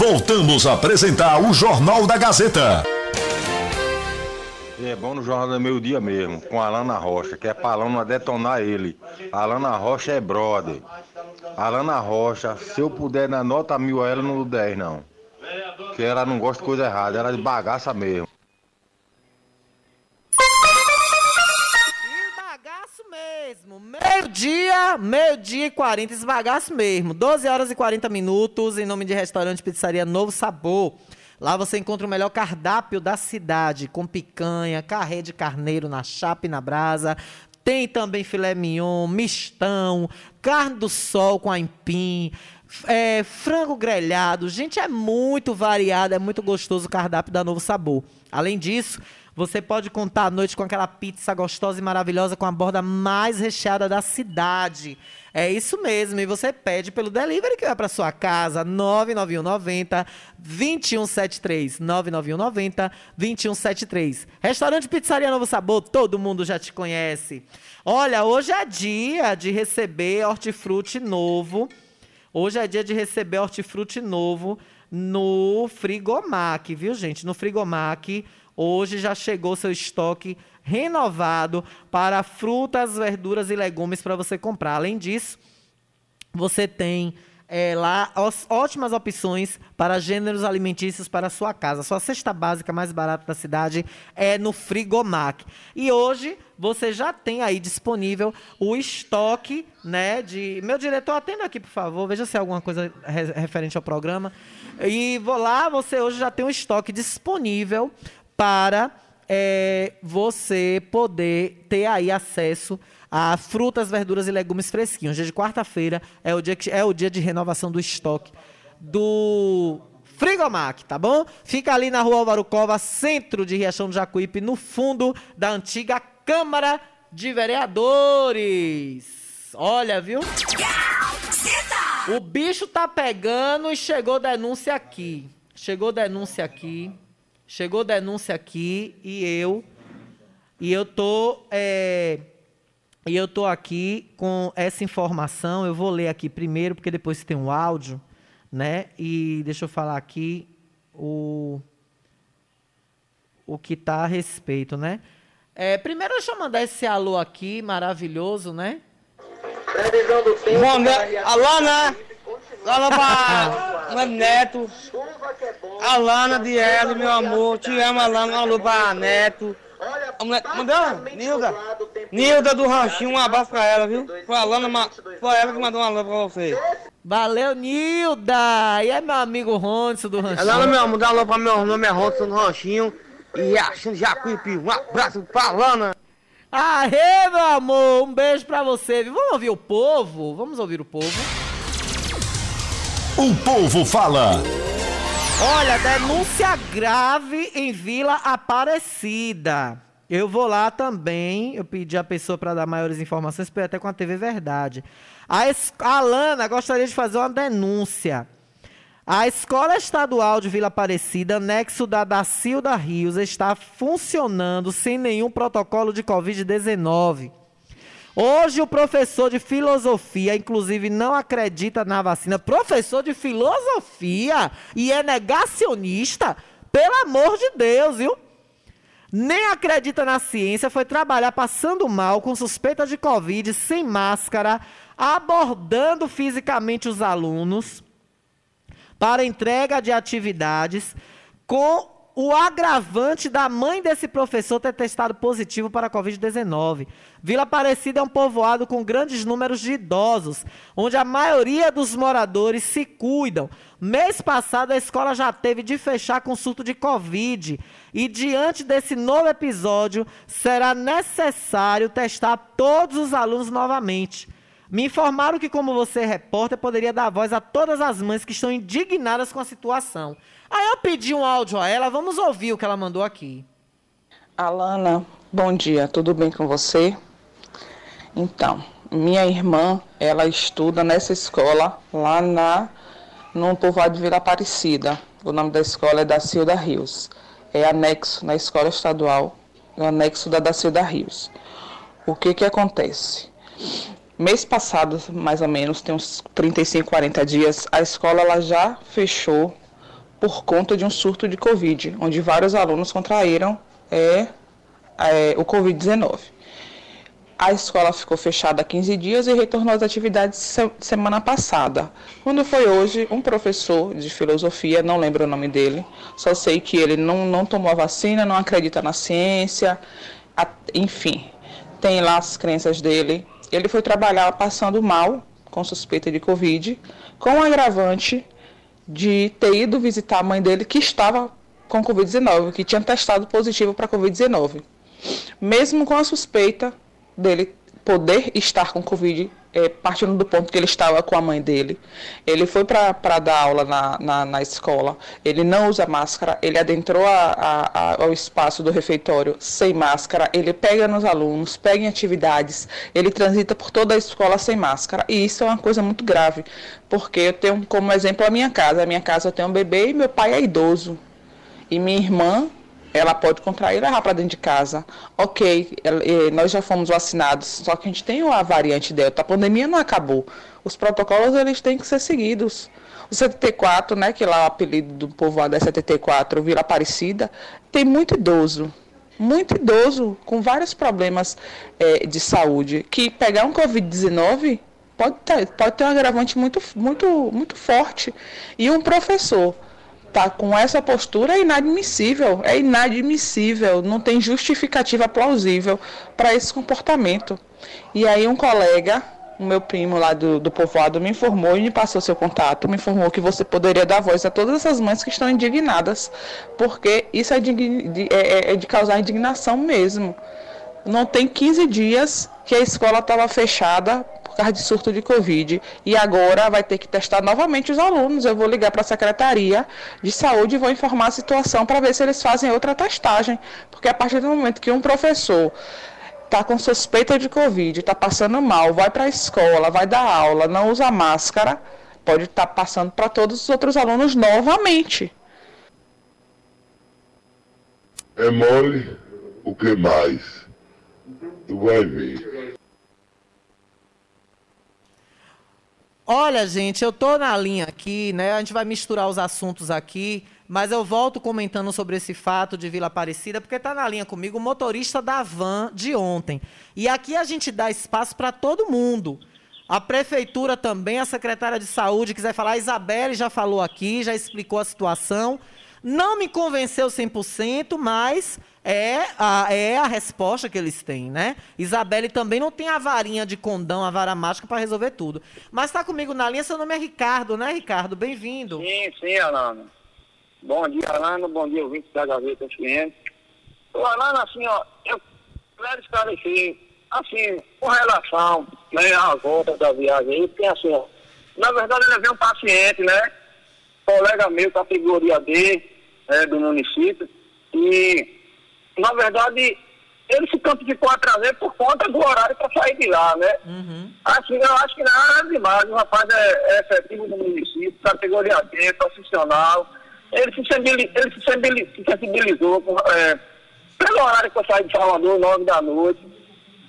Voltamos a apresentar o Jornal da Gazeta. É bom no Jornal do Meio Dia mesmo, com Alana Rocha, que é pra Alana detonar ele. Alana Rocha é brother. Alana Rocha, se eu puder dar nota mil a ela, não dou 10 não. Que ela não gosta de coisa errada, ela é de bagaça mesmo. Meio-dia, meio-dia e 40, esse bagaço mesmo. 12 horas e 40 minutos, em nome de restaurante Pizzaria Novo Sabor. Lá você encontra o melhor cardápio da cidade, com picanha, carré de carneiro na chapa e na brasa. Tem também filé mignon, mistão, carne do sol com aipim, é, frango grelhado. Gente, é muito variado, é muito gostoso o cardápio da Novo Sabor. Além disso, você pode contar à noite com aquela pizza gostosa e maravilhosa com a borda mais recheada da cidade. É isso mesmo, e você pede pelo delivery que vai para sua casa, 99190 2173, 99190 2173. Restaurante Pizzaria Novo Sabor, todo mundo já te conhece. Olha, hoje é dia de receber hortifruti novo. Hoje é dia de receber hortifruti novo no Frigomac, viu, gente? No Frigomac, hoje já chegou seu estoque renovado para frutas, verduras e legumes para você comprar. Além disso, você tem é, lá os, ótimas opções para gêneros alimentícios para a sua casa. Sua cesta básica mais barata da cidade é no Frigomac. E hoje você já tem aí disponível o estoque, né, de... Meu diretor, atenda aqui, por favor, veja se é alguma coisa re referente ao programa. E vou lá, você hoje já tem um estoque disponível para é, você poder ter aí acesso a frutas, verduras e legumes fresquinhos. Dia de quarta-feira é o dia que é o dia de renovação do estoque do Frigomac, tá bom? Fica ali na rua Álvaro Cova, centro de Riachão do Jacuípe, no fundo da antiga Câmara de Vereadores. Olha, viu? O bicho tá pegando e chegou denúncia aqui. Chegou denúncia aqui. Chegou denúncia aqui e eu e eu tô é, e eu tô aqui com essa informação. Eu vou ler aqui primeiro porque depois tem um áudio, né? E deixa eu falar aqui o o que tá a respeito, né? É, primeiro deixa eu mandar esse alô aqui maravilhoso, né? Previsão do tempo. Bom, né? Alana, Alana <laughs> meu neto. Alana de Elo, meu amor. Te amo, Alana. Um alô pra neto. Mandou? Nilda. Nilda do Ranchinho, um abraço pra ela, viu? Foi a Alana, foi ela que mandou um alô pra você. Valeu, Nilda! E é meu amigo Ronson do Ranchinho. Alana, meu amor, dá alô pra meu nome é Ronson do Ranchinho. E achando Jacuípe, um abraço pra Alana. Aê, meu amor, um beijo pra você. viu? Vamos ouvir o povo? Vamos ouvir o povo. O povo fala. Olha, denúncia grave em Vila Aparecida. Eu vou lá também. Eu pedi a pessoa para dar maiores informações, até com a TV Verdade. A, es... a Alana gostaria de fazer uma denúncia. A Escola Estadual de Vila Aparecida, anexo da Dacilda Rios, está funcionando sem nenhum protocolo de Covid-19. Hoje o professor de filosofia, inclusive, não acredita na vacina. Professor de filosofia e é negacionista? Pelo amor de Deus, viu? Nem acredita na ciência, foi trabalhar passando mal, com suspeita de Covid, sem máscara, abordando fisicamente os alunos para entrega de atividades, com o agravante da mãe desse professor ter testado positivo para a Covid-19. Vila Aparecida é um povoado com grandes números de idosos, onde a maioria dos moradores se cuidam. Mês passado, a escola já teve de fechar com surto de Covid. E diante desse novo episódio, será necessário testar todos os alunos novamente. Me informaram que, como você é repórter, poderia dar voz a todas as mães que estão indignadas com a situação. Aí eu pedi um áudio a ela, vamos ouvir o que ela mandou aqui. Alana, bom dia, tudo bem com você? Então, minha irmã, ela estuda nessa escola lá na no povoado de Vila Aparecida. O nome da escola é da Cilda Rios. É anexo na escola estadual, o anexo da Dacilda Rios. O que que acontece? Mês passado, mais ou menos, tem uns 35, 40 dias, a escola ela já fechou por conta de um surto de Covid, onde vários alunos contraíram é, é, o Covid-19. A escola ficou fechada há 15 dias e retornou às atividades se semana passada. Quando foi hoje, um professor de filosofia, não lembro o nome dele, só sei que ele não, não tomou a vacina, não acredita na ciência, a, enfim, tem lá as crenças dele. Ele foi trabalhar passando mal, com suspeita de Covid, com um agravante de ter ido visitar a mãe dele que estava com Covid-19, que tinha testado positivo para Covid-19. Mesmo com a suspeita dele poder estar com Covid, é, partindo do ponto que ele estava com a mãe dele. Ele foi para dar aula na, na, na, escola, ele não usa máscara, ele adentrou a, a, a, ao espaço do refeitório sem máscara, ele pega nos alunos, pega em atividades, ele transita por toda a escola sem máscara. E isso é uma coisa muito grave, porque eu tenho como exemplo a minha casa. A minha casa eu tenho um bebê e meu pai é idoso. E minha irmã ela pode contrair levar para dentro de casa. Ok, nós já fomos vacinados, só que a gente tem a variante Delta. A pandemia não acabou. Os protocolos eles têm que ser seguidos. O 74, né, que lá é o apelido do povoado é 74, Vila Aparecida, tem muito idoso. Muito idoso, com vários problemas é, de saúde, que pegar um Covid-19 pode ter, pode ter um agravante muito, muito, muito forte. E um professor tá com essa postura é inadmissível, é inadmissível, não tem justificativa plausível para esse comportamento. E aí um colega, o meu primo lá do, do povoado, me informou e me passou seu contato, me informou que você poderia dar voz a todas essas mães que estão indignadas, porque isso é de, de, é, é de causar indignação mesmo. Não tem 15 dias que a escola estava fechada causa de surto de Covid. E agora vai ter que testar novamente os alunos. Eu vou ligar para a Secretaria de Saúde e vou informar a situação para ver se eles fazem outra testagem. Porque a partir do momento que um professor está com suspeita de Covid, está passando mal, vai para a escola, vai dar aula, não usa máscara, pode estar tá passando para todos os outros alunos novamente. É mole o que mais? Tu vai ver. Olha, gente, eu tô na linha aqui, né? A gente vai misturar os assuntos aqui, mas eu volto comentando sobre esse fato de Vila Aparecida, porque tá na linha comigo o motorista da van de ontem. E aqui a gente dá espaço para todo mundo. A prefeitura também, a secretária de saúde quiser falar, a Isabelle já falou aqui, já explicou a situação. Não me convenceu 100%, mas é a, é a resposta que eles têm, né? Isabelle também não tem a varinha de condão, a vara mágica para resolver tudo. Mas está comigo na linha, seu nome é Ricardo, né, Ricardo? Bem-vindo. Sim, sim, Alana. Bom dia, Alana. Bom dia, ouvinte da Gazeta FM. Alana, assim, ó, eu quero esclarecer, assim, com relação né, à volta da viagem aí, porque assim, ó, na verdade ele veio um paciente, né? Colega meu, categoria D, é, do município, e na verdade, ele se ficou atrasado por conta do horário para sair de lá, né? Uhum. Assim, eu acho que nada demais. O rapaz é, é efetivo do município, categoria D, profissional. Ele se sensibilizou, ele se sensibilizou com, é, pelo horário que eu saí de Salvador, nove da noite.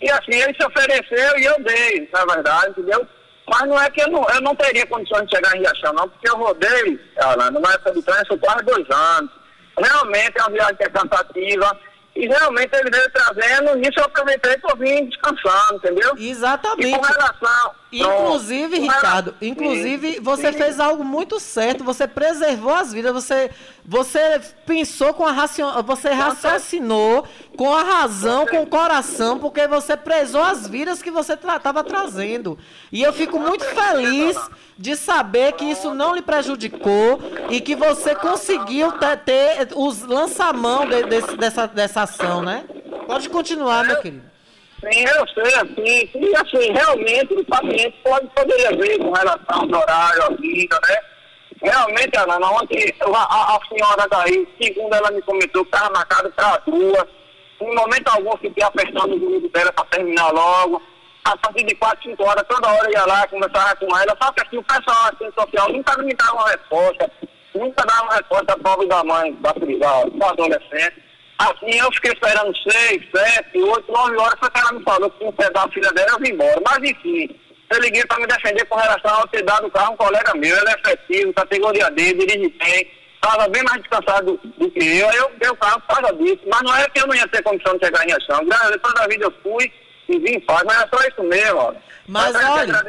E assim, ele se ofereceu e eu dei, na verdade, entendeu? Mas não é que eu não, eu não teria condições de chegar em Riachão, não, porque eu rodei, Alana, na época do trânsito, quase dois anos. Realmente é uma viagem que é cansativa e realmente ele veio trazendo, nisso eu aproveitei para vir descansando, entendeu? Exatamente. E com relação. Inclusive, Ricardo, inclusive, sim, você sim. fez algo muito certo, você preservou as vidas, você, você pensou com a racion... você raciocinou com a razão, com o coração, porque você prezou as vidas que você estava tra trazendo. E eu fico muito feliz de saber que isso não lhe prejudicou e que você conseguiu ter, ter os lançamão de, de, dessa, dessa ação, né? Pode continuar, meu querido. Sim, eu sei, assim, e assim, realmente o paciente pode, poderia ver com relação ao horário, a vida, né? Realmente, Ana, ontem a, a, senhora daí, segundo ela me comentou, que estava marcada para as duas. Em momento algum fiquei apertando o grupo dela para terminar logo a partir de 4, 5 horas, toda hora ia lá, conversava com ela, só que assim, o pessoal assim, social nunca me dava uma resposta, nunca dava uma resposta pobre da mãe, da, da, do adolescente. Assim, eu fiquei esperando 6, 7, 8, 9 horas, só que ela me falou que um pedaço da filha dela, eu vim embora. Mas enfim, eu liguei para me defender com relação ao ter dado o carro um colega meu, ele é efetivo, categoria D, dirige bem, estava bem mais descansado do que eu, eu dei o carro por causa disso, mas não é que eu não ia ter condição de chegar em ação. Graças toda a vida eu fui, e vim em paz, mas é só isso mesmo, ó. Mas olha,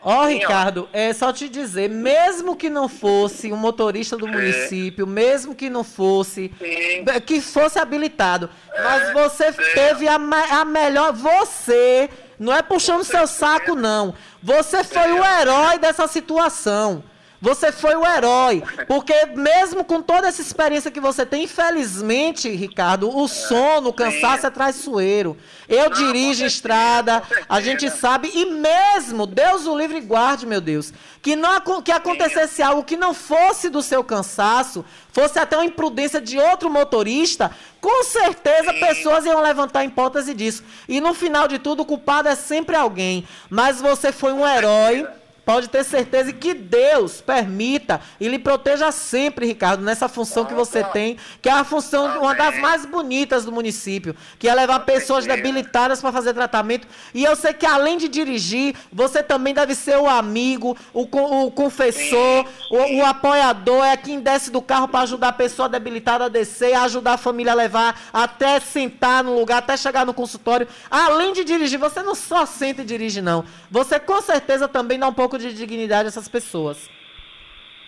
ó, Sim, Ricardo, é só te dizer, mesmo que não fosse um motorista do é. município, mesmo que não fosse, Sim. que fosse habilitado, é. mas você teve a, a melhor, você, não é puxando seu saco não, você foi o herói dessa situação. Você foi o herói. Porque mesmo com toda essa experiência que você tem, infelizmente, Ricardo, o sono, o cansaço é traiçoeiro. Eu dirijo estrada, a gente sabe, e mesmo, Deus o livre guarde, meu Deus, que, não, que acontecesse algo que não fosse do seu cansaço, fosse até uma imprudência de outro motorista, com certeza pessoas iam levantar a hipótese disso. E no final de tudo, o culpado é sempre alguém. Mas você foi um herói. Pode ter certeza que Deus permita e lhe proteja sempre, Ricardo, nessa função que você tem, que é a função, uma das mais bonitas do município, que é levar pessoas debilitadas para fazer tratamento. E eu sei que além de dirigir, você também deve ser o amigo, o, o confessor, o, o apoiador, é quem desce do carro para ajudar a pessoa debilitada a descer, ajudar a família a levar até sentar no lugar, até chegar no consultório. Além de dirigir, você não só senta e dirige, não. Você com certeza também dá um pouco de dignidade a essas pessoas.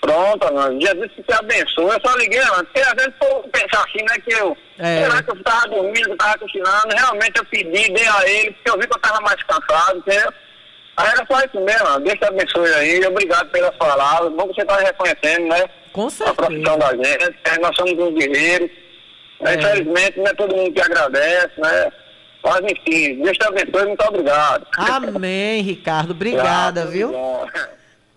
Pronto. Jesus te abençoe. Eu só liguei, mano. Porque às vezes eu pensar assim, né? Que eu. É. Será que eu tava dormindo, tava cochilando? Realmente eu pedi, dei a ele, porque eu vi que eu tava mais cansado, entendeu? Aí era só isso mesmo. Deus te abençoe aí. Obrigado pelas palavras. Bom que você tá reconhecendo, né? Com A profissão da gente. É, nós somos uns guerreiros. É. Infelizmente, não é todo mundo que agradece, né? Mas enfim, Deus te abençoe. Muito obrigado. Amém, Ricardo. Obrigada, Obrigado, viu?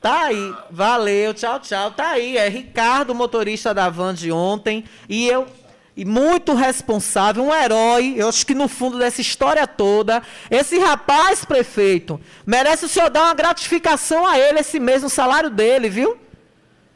Tá aí, valeu, tchau, tchau. Tá aí, é Ricardo, motorista da van de ontem, e eu, e muito responsável, um herói, eu acho que no fundo dessa história toda, esse rapaz, prefeito, merece o senhor dar uma gratificação a ele esse mês no salário dele, viu?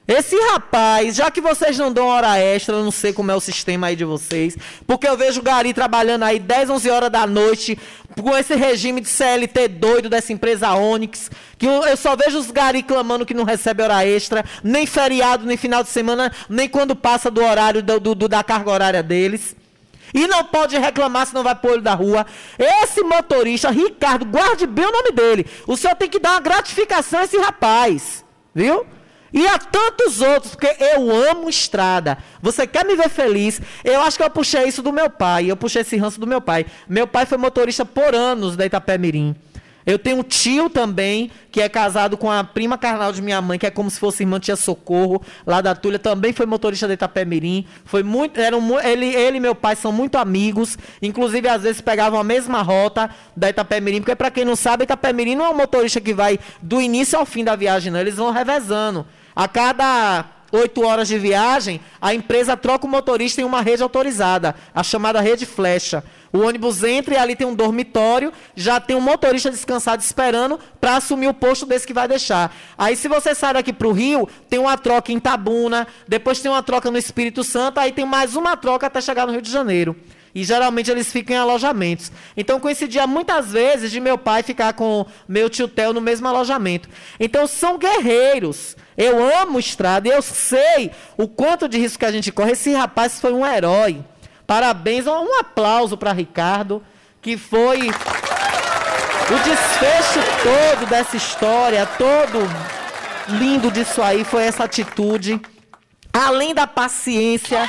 Esse rapaz, já que vocês não dão hora extra, eu não sei como é o sistema aí de vocês, porque eu vejo o Gari trabalhando aí 10, 11 horas da noite, com esse regime de CLT doido dessa empresa Onix, que eu, só vejo os Gari clamando que não recebe hora extra, nem feriado, nem final de semana, nem quando passa do horário do, do- do- da carga horária deles. E não pode reclamar se não vai pro olho da rua. Esse motorista, Ricardo, guarde bem o nome dele. O senhor tem que dar uma gratificação a esse rapaz, viu? E a tantos outros, porque eu amo estrada. Você quer me ver feliz? Eu acho que eu puxei isso do meu pai. Eu puxei esse ranço do meu pai. Meu pai foi motorista por anos da Itapé Mirim. Eu tenho um tio também, que é casado com a prima carnal de minha mãe, que é como se fosse irmã tia Socorro, lá da Tulha, também foi motorista da Itapé Mirim. Foi muito, eram, ele, ele e meu pai são muito amigos, inclusive às vezes pegavam a mesma rota da Itapé Mirim, porque para quem não sabe, Itapé Mirim não é um motorista que vai do início ao fim da viagem, não, eles vão revezando. A cada oito horas de viagem, a empresa troca o motorista em uma rede autorizada, a chamada rede flecha. O ônibus entra e ali tem um dormitório, já tem um motorista descansado esperando para assumir o posto desse que vai deixar. Aí se você sai daqui para o Rio, tem uma troca em Tabuna, depois tem uma troca no Espírito Santo, aí tem mais uma troca até chegar no Rio de Janeiro. E geralmente eles ficam em alojamentos. Então coincidia muitas vezes de meu pai ficar com meu tio Theo no mesmo alojamento. Então são guerreiros. Eu amo estrada eu sei o quanto de risco que a gente corre. Esse rapaz foi um herói. Parabéns, um aplauso para Ricardo, que foi o desfecho todo dessa história, todo lindo disso aí, foi essa atitude. Além da paciência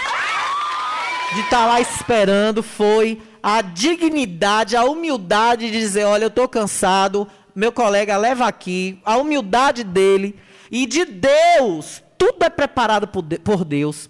de estar lá esperando foi a dignidade, a humildade de dizer, olha, eu estou cansado, meu colega leva aqui, a humildade dele e de Deus, tudo é preparado por de- por Deus.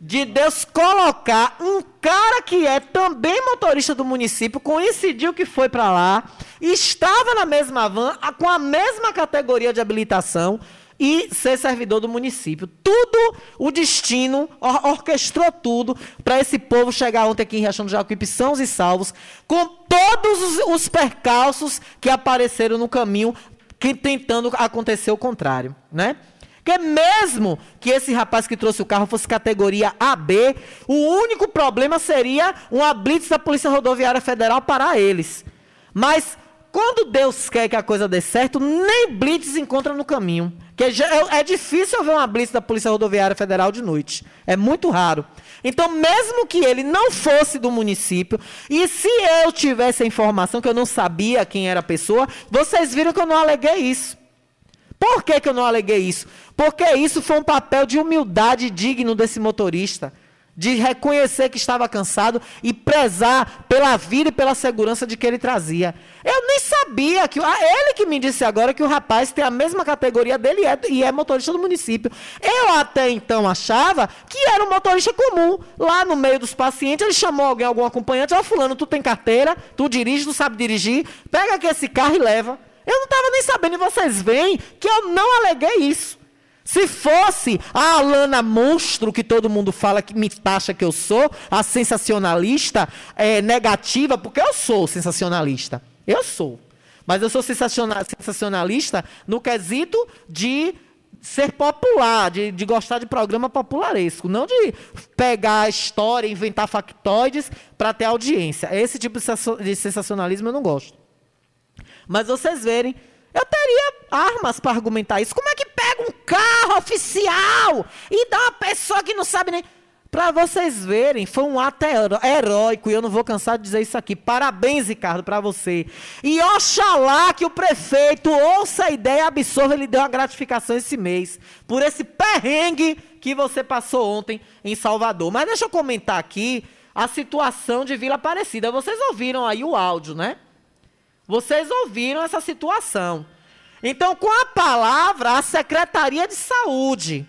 De Deus colocar um cara que é também motorista do município, coincidiu que foi para lá, estava na mesma van, com a mesma categoria de habilitação, e ser servidor do município. Tudo, o destino or- orquestrou tudo para esse povo chegar ontem aqui em Riachão do Jacuípe sãos e salvos, com todos os, os percalços que apareceram no caminho, que tentando acontecer o contrário, né? Porque mesmo que esse rapaz que trouxe o carro fosse categoria AB, o único problema seria uma blitz da Polícia Rodoviária Federal parar eles. Mas quando Deus quer que a coisa dê certo, nem blitz encontra no caminho. Que é, é difícil ver uma blitz da Polícia Rodoviária Federal de noite. É muito raro. Então, mesmo que ele não fosse do município, e se eu tivesse a informação que eu não sabia quem era a pessoa, vocês viram que eu não aleguei isso. Por que, que eu não aleguei isso? Porque isso foi um papel de humildade digno desse motorista. De reconhecer que estava cansado e prezar pela vida e pela segurança de que ele trazia. Eu nem sabia que. ah, Ele que me disse agora que o rapaz tem a mesma categoria dele é, e é motorista do município. Eu até então achava que era um motorista comum. Lá no meio dos pacientes, ele chamou alguém, algum acompanhante, ó, fulano, tu tem carteira, tu dirige, tu sabe dirigir, pega aqui esse carro e leva. Eu não estava nem sabendo, e vocês veem que eu não aleguei isso. Se fosse a Alana monstro que todo mundo fala que me taxa que eu sou, a sensacionalista é, negativa, porque eu sou sensacionalista. Eu sou. Mas eu sou sensaciona- sensacionalista no quesito de ser popular, de, de gostar de programa popularesco, não de pegar a história, inventar factoides para ter audiência. Esse tipo de sensacionalismo eu não gosto. Mas vocês verem, eu teria armas para argumentar isso. Como é que pega um carro oficial e dá uma pessoa que não sabe nem. Para vocês verem, foi um ato heró- heróico e eu não vou cansar de dizer isso aqui. Parabéns, Ricardo, para você. E oxalá que o prefeito ouça a ideia e absorva, ele deu uma gratificação esse mês por esse perrengue que você passou ontem em Salvador. Mas deixa eu comentar aqui a situação de Vila Aparecida. Vocês ouviram aí o áudio, né? Vocês ouviram essa situação. Então, com a palavra, a Secretaria de Saúde.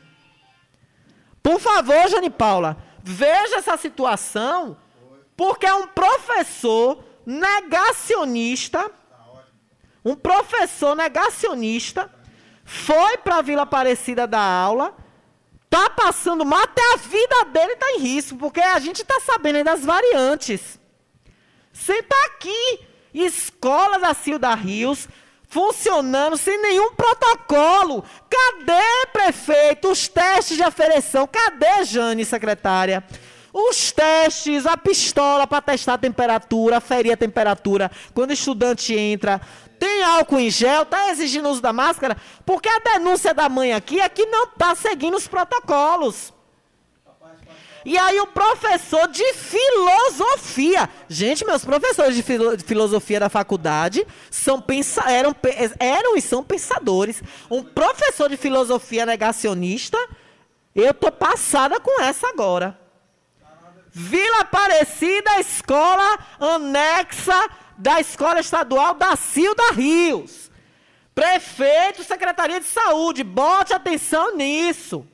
Por favor, Jane Paula, veja essa situação, porque é um professor negacionista, um professor negacionista, foi para a Vila Aparecida da aula, tá passando mal, até a vida dele está em risco, porque a gente está sabendo aí das variantes. Você está aqui, escola da Cilda Rios, funcionando sem nenhum protocolo. Cadê, prefeito, os testes de aferição? Cadê, Jane, secretária? Os testes, a pistola para testar a temperatura, aferir a temperatura. Quando o estudante entra, tem álcool em gel, está exigindo uso da máscara, porque a denúncia da mãe aqui é que não está seguindo os protocolos. E aí o professor de filosofia. Gente, meus professores de, filo- de filosofia da faculdade são pensa eram, eram e são pensadores. Um professor de filosofia negacionista, eu tô passada com essa agora. Vila Aparecida, escola anexa da Escola Estadual da Cilda Rios. Prefeito, Secretaria de Saúde, bote atenção nisso.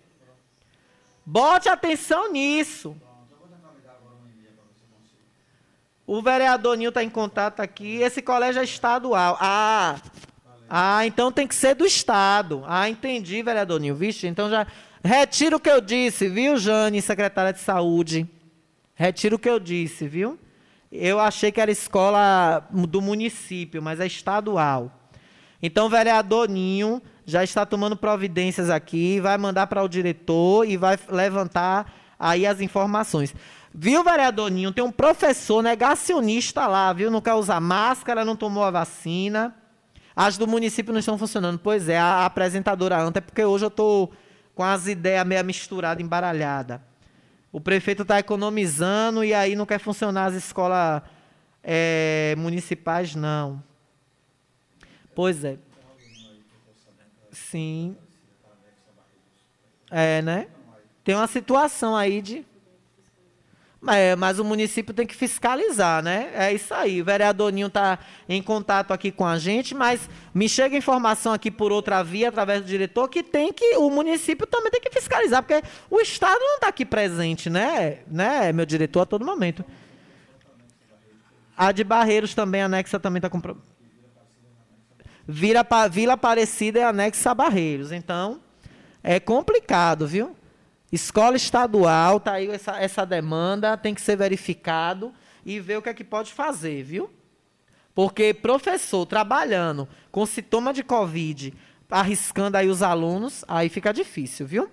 Bote atenção nisso. O vereador Nil está em contato aqui. Esse colégio é estadual. Ah, ah, então tem que ser do Estado. Ah, entendi, vereador Nil. Vixe, então já. Retiro o que eu disse, viu, Jane, secretária de saúde? Retiro o que eu disse, viu? Eu achei que era escola do município, mas é estadual. Então, o vereador Ninho já está tomando providências aqui, vai mandar para o diretor e vai levantar aí as informações. Viu, vereador Ninho? Tem um professor negacionista lá, viu? Não quer usar máscara, não tomou a vacina. As do município não estão funcionando. Pois é, a apresentadora anta, é porque hoje eu estou com as ideias meio misturadas, embaralhadas. O prefeito está economizando e aí não quer funcionar as escolas eh, municipais, não. Pois é. Sim. É, né? Tem uma situação aí de. É, mas o município tem que fiscalizar, né? É isso aí. O vereador Ninho está em contato aqui com a gente, mas me chega informação aqui por outra via, através do diretor, que tem que. O município também tem que fiscalizar, porque o Estado não está aqui presente, né? né, meu diretor, a todo momento. A de Barreiros também, anexa, também está com. pro- Vira pa, Vila Aparecida é anexa a Barreiros. Então, é complicado, viu? Escola estadual, tá aí essa, essa demanda, tem que ser verificado e ver o que é que pode fazer, viu? Porque professor trabalhando com sintoma de Covid, arriscando aí os alunos, aí fica difícil, viu?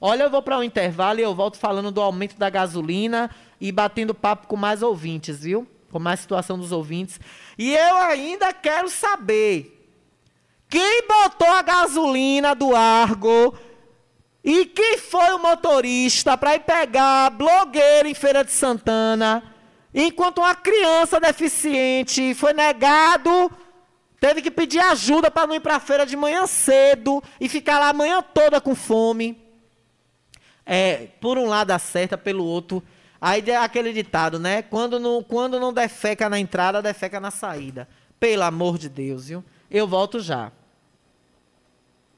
Olha, eu vou para um intervalo e eu volto falando do aumento da gasolina e batendo papo com mais ouvintes, viu? Com mais situação dos ouvintes. E eu ainda quero saber quem botou a gasolina do Argo e quem foi o motorista para ir pegar blogueiro em Feira de Santana, enquanto uma criança deficiente foi negado, teve que pedir ajuda para não ir para a feira de manhã cedo e ficar lá a manhã toda com fome. É, por um lado acerta, pelo outro. Aí aquele ditado, né? Quando não, quando não defeca na entrada, defeca na saída. Pelo amor de Deus, viu? Eu volto já.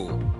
Brasil.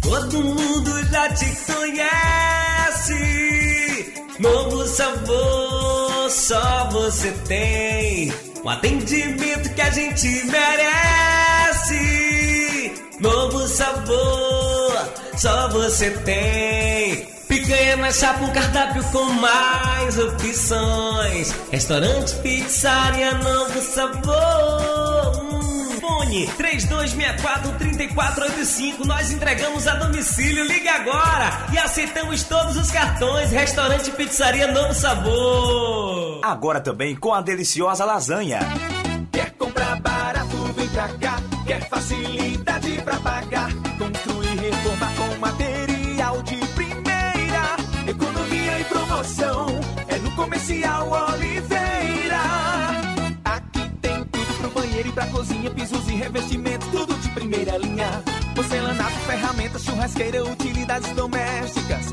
Todo mundo já te conhece. Novo sabor, só você tem. Um atendimento que a gente merece. Novo sabor, só você tem. Picanha na chapa, um cardápio com mais opções. Restaurante, pizzaria, novo sabor. Hum, Fone 3264-3485. Nós entregamos a domicílio. Ligue agora e aceitamos todos os cartões. Restaurante Pizzaria Novo Sabor. Agora também com a deliciosa lasanha. Quer comprar barato, vem pra cá. Quer facilidade pra pagar. Construir, reformar com material de primeira. Economia e promoção. É no Comercial. Cozinha. Pisos e revestimentos, tudo de primeira linha. Porcelanato, ferramentas, churrasqueira, utilidades domésticas.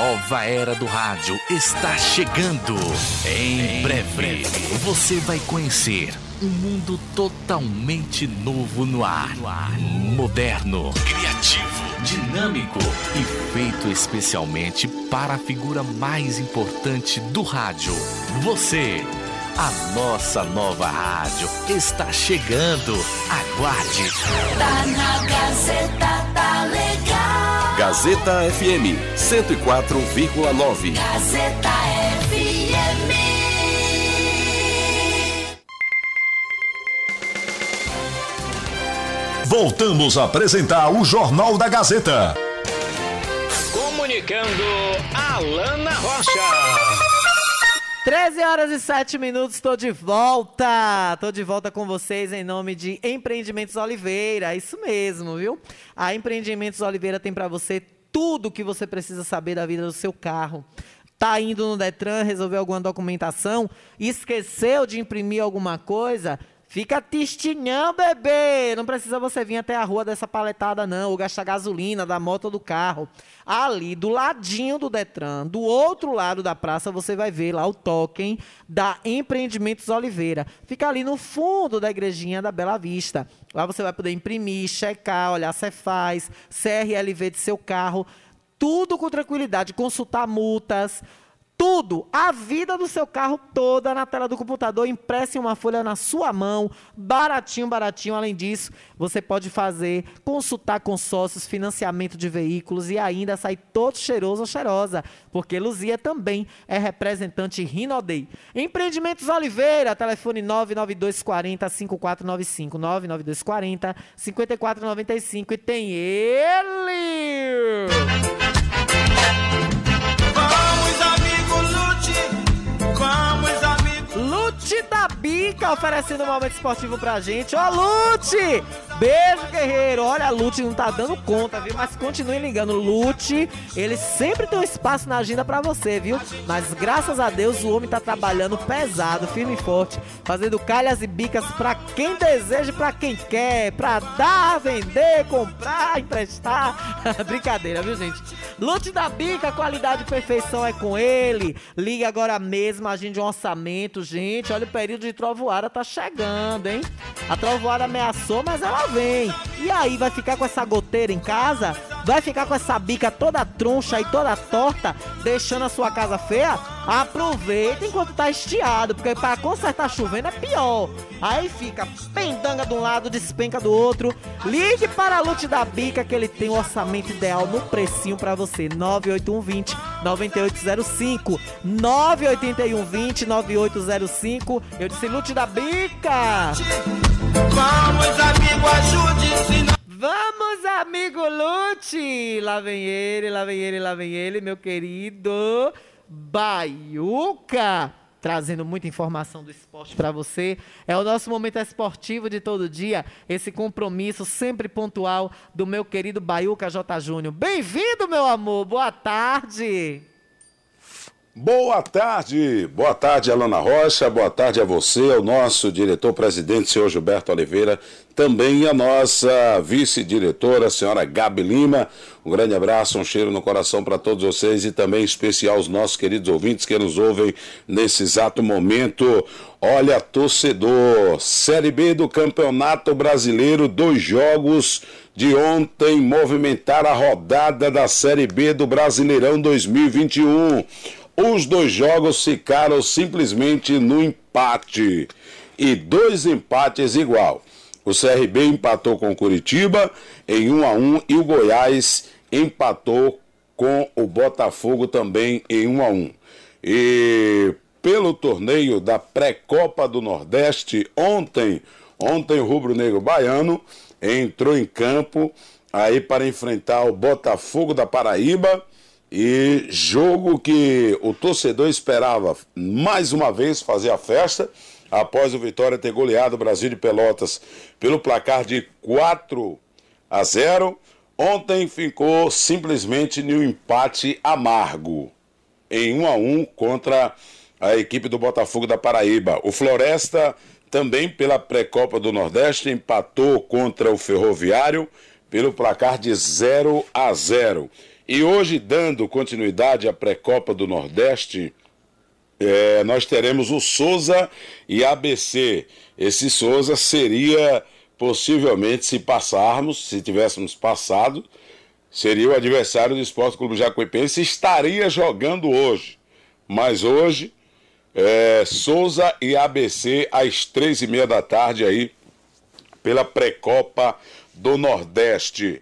Nova era do rádio está chegando. Em breve, você vai conhecer um mundo totalmente novo no ar. Moderno, criativo, dinâmico e feito especialmente para a figura mais importante do rádio. Você. A nossa nova rádio está chegando. Aguarde. Tá na Gazeta, tá legal. Gazeta FM 104,9. Gazeta FM. Voltamos a apresentar o Jornal da Gazeta. Comunicando Alana Rocha. 13 horas e 7 minutos, estou de volta. Estou de volta com vocês em nome de Empreendimentos Oliveira. Isso mesmo, viu? A Empreendimentos Oliveira tem para você tudo que você precisa saber da vida do seu carro. Tá indo no Detran resolver alguma documentação, esqueceu de imprimir alguma coisa? Fica tistinhão, bebê! Não precisa você vir até a rua dessa paletada, não, ou gastar gasolina da moto ou do carro. Ali, do ladinho do Detran, do outro lado da praça, você vai ver lá o token da Empreendimentos Oliveira. Fica ali no fundo da igrejinha da Bela Vista. Lá você vai poder imprimir, checar, olhar Cefaz, CRLV de seu carro, tudo com tranquilidade, consultar multas, tudo, a vida do seu carro toda na tela do computador, impressa em uma folha na sua mão, baratinho, baratinho. Além disso, você pode fazer, consultar consórcios, financiamento de veículos e ainda sair todo cheiroso ou cheirosa, porque Luzia também é representante Rinodei. Empreendimentos Oliveira, telefone 99240 5495, 99240 5495 e tem ele! Lute da Bica oferecendo um momento esportivo pra gente. Ó, Lute! Beijo, guerreiro. Olha, a Lute não tá dando conta, viu? Mas continue ligando. Lute, ele sempre tem um espaço na agenda pra você, viu? Mas graças a Deus o homem tá trabalhando pesado, firme e forte, fazendo calhas e bicas pra quem deseja pra quem quer. Pra dar, vender, comprar, emprestar. <laughs> Brincadeira, viu, gente? Lute da Bica, qualidade e perfeição é com ele. Ligue agora mesmo, agende um orçamento, gente. Olha, o período de trovoada tá chegando, hein? A trovoada ameaçou, mas ela vem. E aí, vai ficar com essa goteira em casa? Vai ficar com essa bica toda troncha e toda torta, deixando a sua casa feia? Aproveita enquanto tá estiado, porque para consertar chovendo é pior. Aí fica pendanga de um lado, despenca do outro. Ligue para a Lute da Bica que ele tem o orçamento ideal no precinho para você. 98120 9805 98120 9805. Eu disse Lute da Bica. Vamos, amigo, ajude-se. Vamos, amigo Lute! Lá vem ele, lá vem ele, lá vem ele, meu querido Baiuca! Trazendo muita informação do esporte para você. É o nosso momento esportivo de todo dia. Esse compromisso sempre pontual do meu querido Baiuca J. Júnior. Bem-vindo, meu amor. Boa tarde. Boa tarde, boa tarde, Alana Rocha, boa tarde a você, ao nosso diretor-presidente, senhor Gilberto Oliveira, também a nossa vice-diretora, a senhora Gabi Lima. Um grande abraço, um cheiro no coração para todos vocês e também em especial aos nossos queridos ouvintes que nos ouvem nesse exato momento. Olha, torcedor, Série B do Campeonato Brasileiro, dois jogos de ontem movimentaram a rodada da Série B do Brasileirão 2021. Os dois jogos ficaram simplesmente no empate. E dois empates igual. O CRB empatou com o Curitiba em 1 a 1 e o Goiás empatou com o Botafogo também em 1 a 1. E pelo torneio da pré-copa do Nordeste, ontem, ontem o Rubro Negro Baiano entrou em campo aí para enfrentar o Botafogo da Paraíba e jogo que o torcedor esperava mais uma vez fazer a festa após o Vitória ter goleado o Brasil de Pelotas pelo placar de 4 a 0. Ontem ficou simplesmente no empate amargo em 1 a 1 contra a equipe do Botafogo da Paraíba. O Floresta também pela pré-copa do Nordeste empatou contra o Ferroviário pelo placar de 0 a 0. E hoje, dando continuidade à pré-copa do Nordeste, é, nós teremos o Souza e ABC. Esse Souza seria possivelmente, se passarmos, se tivéssemos passado, seria o adversário do Esporte Clube Jacuipense, estaria jogando hoje. Mas hoje, é, Souza e ABC às três e meia da tarde aí, pela pré-copa do Nordeste.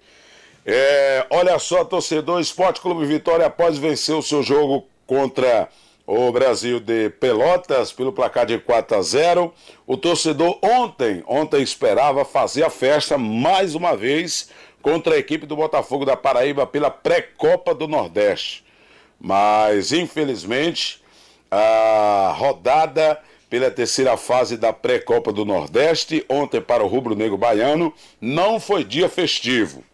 É, olha só, torcedor, Esporte Clube Vitória, após vencer o seu jogo contra o Brasil de Pelotas pelo placar de 4 a 0, o torcedor ontem, ontem esperava fazer a festa mais uma vez contra a equipe do Botafogo da Paraíba pela pré-copa do Nordeste. Mas, infelizmente, a rodada pela terceira fase da pré-copa do Nordeste, ontem para o Rubro Negro Baiano, não foi dia festivo.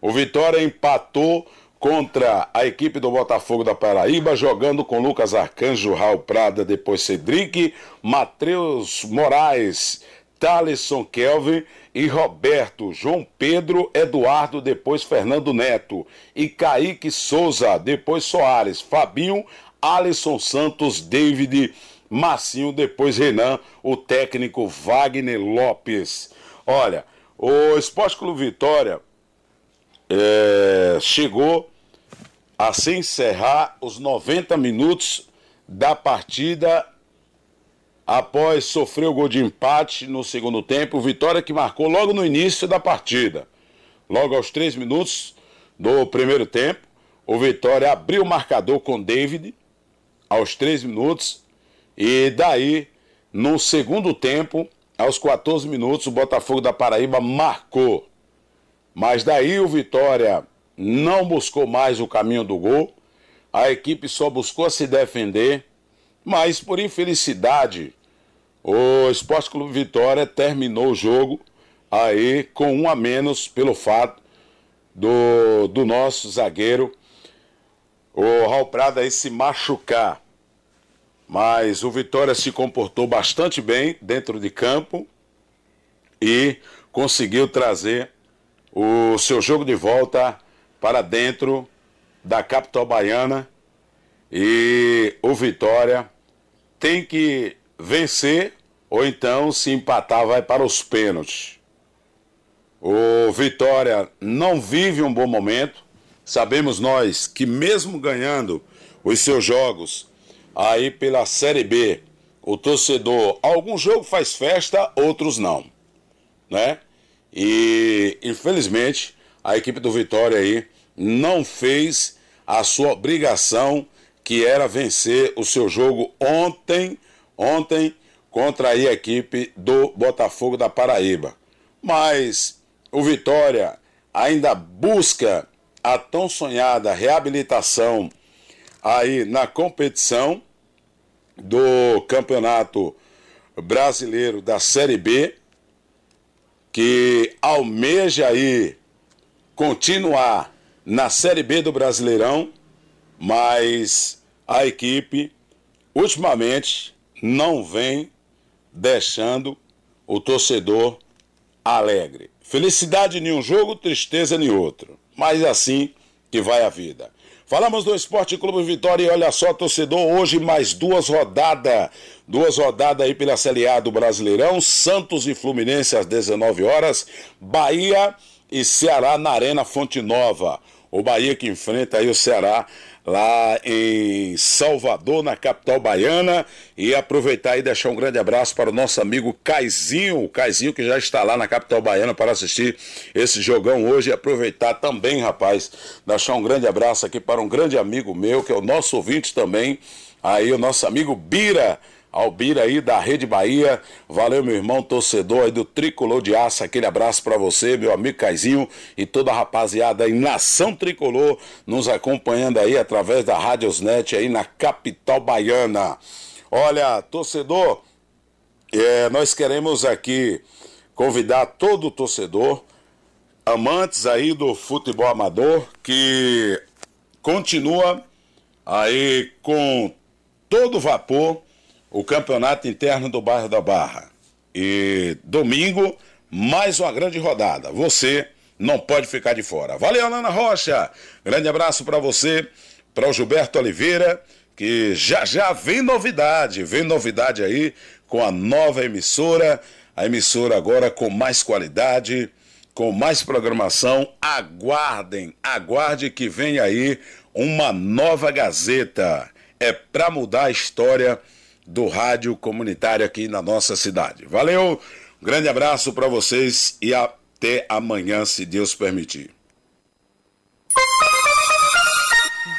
O Vitória empatou contra a equipe do Botafogo da Paraíba, jogando com Lucas Arcanjo, Raul Prada, depois Cedric, Matheus Moraes, Thaleson Kelvin e Roberto, João Pedro, Eduardo, depois Fernando Neto. E Kaique Souza, depois Soares, Fabinho, Alisson Santos, David, Massinho, depois Renan, o técnico Wagner Lopes. Olha, o Esporte Clube Vitória é, chegou a se encerrar os 90 minutos da partida após sofrer o gol de empate no segundo tempo. Vitória que marcou logo no início da partida. Logo aos três minutos do primeiro tempo, o Vitória abriu o marcador com David aos três minutos e daí no segundo tempo, aos 14 minutos, o Botafogo da Paraíba marcou. Mas daí o Vitória não buscou mais o caminho do gol, a equipe só buscou se defender, mas por infelicidade, o Esporte Clube Vitória terminou o jogo aí com um a menos pelo fato do, do nosso zagueiro, o Raul Prada, aí se machucar. Mas o Vitória se comportou bastante bem dentro de campo e conseguiu trazer o seu jogo de volta para dentro da capital baiana e o Vitória tem que vencer ou então se empatar vai para os pênaltis. O Vitória não vive um bom momento. Sabemos nós que mesmo ganhando os seus jogos aí pela Série B, o torcedor, algum jogo faz festa, outros não, né? E, infelizmente, a equipe do Vitória aí não fez a sua obrigação, que era vencer o seu jogo ontem, ontem, contra a equipe do Botafogo da Paraíba. Mas o Vitória ainda busca a tão sonhada reabilitação aí na competição do Campeonato Brasileiro da Série B que almeja aí continuar na Série B do Brasileirão, mas a equipe ultimamente não vem deixando o torcedor alegre. Felicidade em um jogo, tristeza em outro. Mas é assim que vai a vida. Falamos do Esporte Clube Vitória e olha só, torcedor, hoje mais duas rodadas. Duas rodadas aí pela Série A do Brasileirão. Santos e Fluminense às 19 horas. Bahia e Ceará na Arena Fonte Nova. O Bahia que enfrenta aí o Ceará lá em Salvador, na capital baiana. E aproveitar e deixar um grande abraço para o nosso amigo Caizinho, o Caizinho que já está lá na capital baiana para assistir esse jogão hoje. E aproveitar também, rapaz, deixar um grande abraço aqui para um grande amigo meu, que é o nosso ouvinte também, aí o nosso amigo Bira Albira aí da Rede Bahia. Valeu, meu irmão torcedor aí do Tricolor de Aço. Aquele abraço para você, meu amigo Caizinho e toda a rapaziada aí, Nação Tricolor, nos acompanhando aí através da Rádiosnet aí na capital baiana. Olha, torcedor, é, nós queremos aqui convidar todo o torcedor, amantes aí do futebol amador, que continua aí com todo vapor o campeonato interno do bairro da Barra. E domingo, mais uma grande rodada. Você não pode ficar de fora. Valeu, Alana Rocha. Grande abraço para você, para o Gilberto Oliveira, que já já vem novidade, vem novidade aí com a nova emissora, a emissora agora com mais qualidade, com mais programação. Aguardem, aguarde que vem aí uma nova Gazeta. É para mudar a história do rádio comunitário aqui na nossa cidade. Valeu, um grande abraço para vocês e até amanhã, se Deus permitir.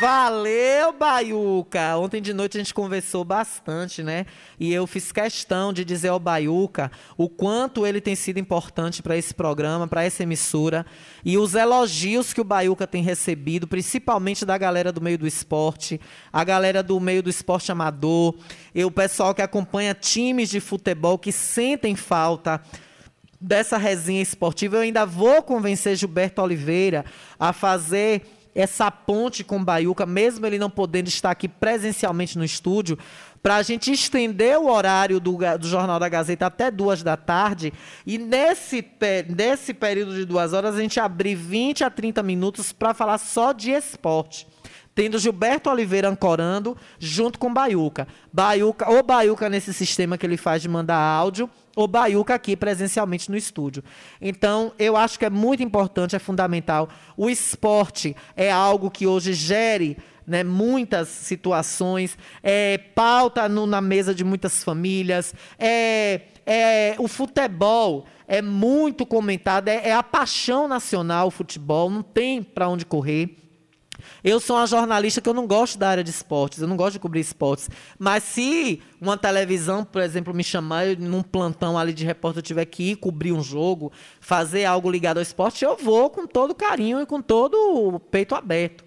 Valeu, Baiuca! Ontem de noite a gente conversou bastante, né? E eu fiz questão de dizer ao Baiuca o quanto ele tem sido importante para esse programa, para essa emissora, e os elogios que o Baiuca tem recebido, principalmente da galera do meio do esporte, a galera do meio do esporte amador, e o pessoal que acompanha times de futebol que sentem falta dessa resenha esportiva. Eu ainda vou convencer Gilberto Oliveira a fazer essa ponte com o Baiuca, mesmo ele não podendo estar aqui presencialmente no estúdio, para a gente estender o horário do, do, Jornal da Gazeta até duas da tarde e nesse, nesse período de duas horas a gente abrir 20 a 30 minutos para falar só de esporte tendo Gilberto Oliveira ancorando junto com Baiuca. Baiuca, ou Baiuca nesse sistema que ele faz de mandar áudio, ou Baiuca aqui presencialmente no estúdio. Então, eu acho que é muito importante, é fundamental. O esporte é algo que hoje gere né, muitas situações, é pauta no, na mesa de muitas famílias, é, é o futebol é muito comentado, é, é a paixão nacional o futebol, não tem para onde correr. Eu sou uma jornalista que eu não gosto da área de esportes, eu não gosto de cobrir esportes. Mas se uma televisão, por exemplo, me chamar num plantão ali de repórter, eu tiver que ir cobrir um jogo, fazer algo ligado ao esporte, eu vou com todo carinho e com todo o peito aberto.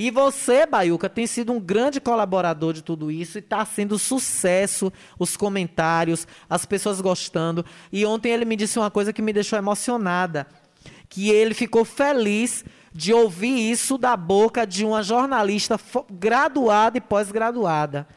E você, Baiuca, tem sido um grande colaborador de tudo isso e está sendo sucesso os comentários, as pessoas gostando. E ontem ele me disse uma coisa que me deixou emocionada, que ele ficou feliz de ouvir isso da boca de uma jornalista graduada e pós-graduada.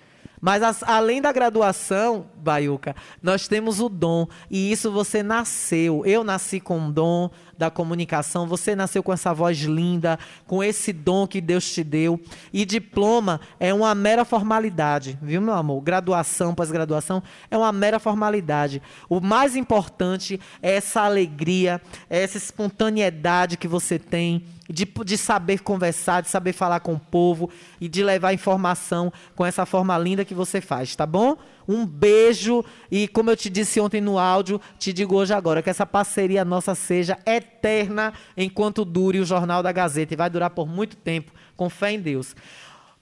Mas as, além da graduação, Baiuca, nós temos o dom. E isso você nasceu. Eu nasci com o dom da comunicação. Você nasceu com essa voz linda, com esse dom que Deus te deu. E diploma é uma mera formalidade, viu, meu amor? Graduação, pós-graduação é uma mera formalidade. O mais importante é essa alegria, essa espontaneidade que você tem de, de saber conversar, de saber falar com o povo e de levar informação com essa forma linda que você faz, tá bom? Um beijo e como eu te disse ontem no áudio, te digo hoje agora que essa parceria nossa seja eterna enquanto dure o Jornal da Gazeta e vai durar por muito tempo, com fé em Deus.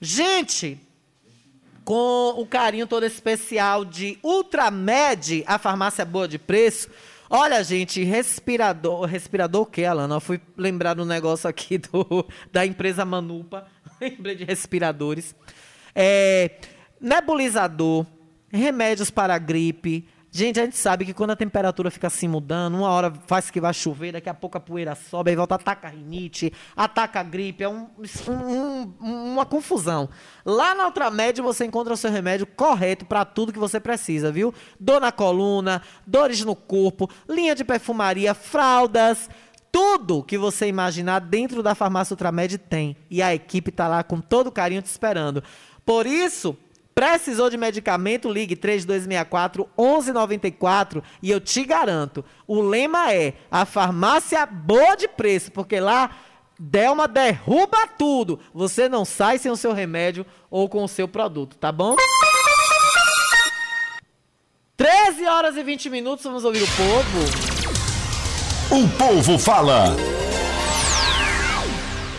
Gente, com o carinho todo especial de Ultramed, a farmácia boa de preço, Olha, gente, respirador. Respirador o quê, Alana? Eu fui lembrar do negócio aqui do, <laughs> da empresa Manupa. <laughs> Lembrei de respiradores. É, nebulizador, remédios para gripe, Gente, a gente sabe que quando a temperatura fica assim mudando, uma hora faz que vai chover, daqui a pouco a poeira sobe, aí volta, ataca a rinite, ataca a gripe, é um, um, uma confusão. Lá na Ultramed você encontra o seu remédio correto para tudo que você precisa, viu? Dor na coluna, dores no corpo, linha de perfumaria, fraldas, tudo que você imaginar dentro da farmácia Ultramed tem. E a equipe está lá com todo carinho te esperando. Por isso, Precisou de medicamento? Ligue 3264 1194 e eu te garanto, o lema é a farmácia boa de preço, porque lá Delma derruba tudo. Você não sai sem o seu remédio ou com o seu produto, tá bom? 13 horas e 20 minutos, vamos ouvir o povo. O povo fala.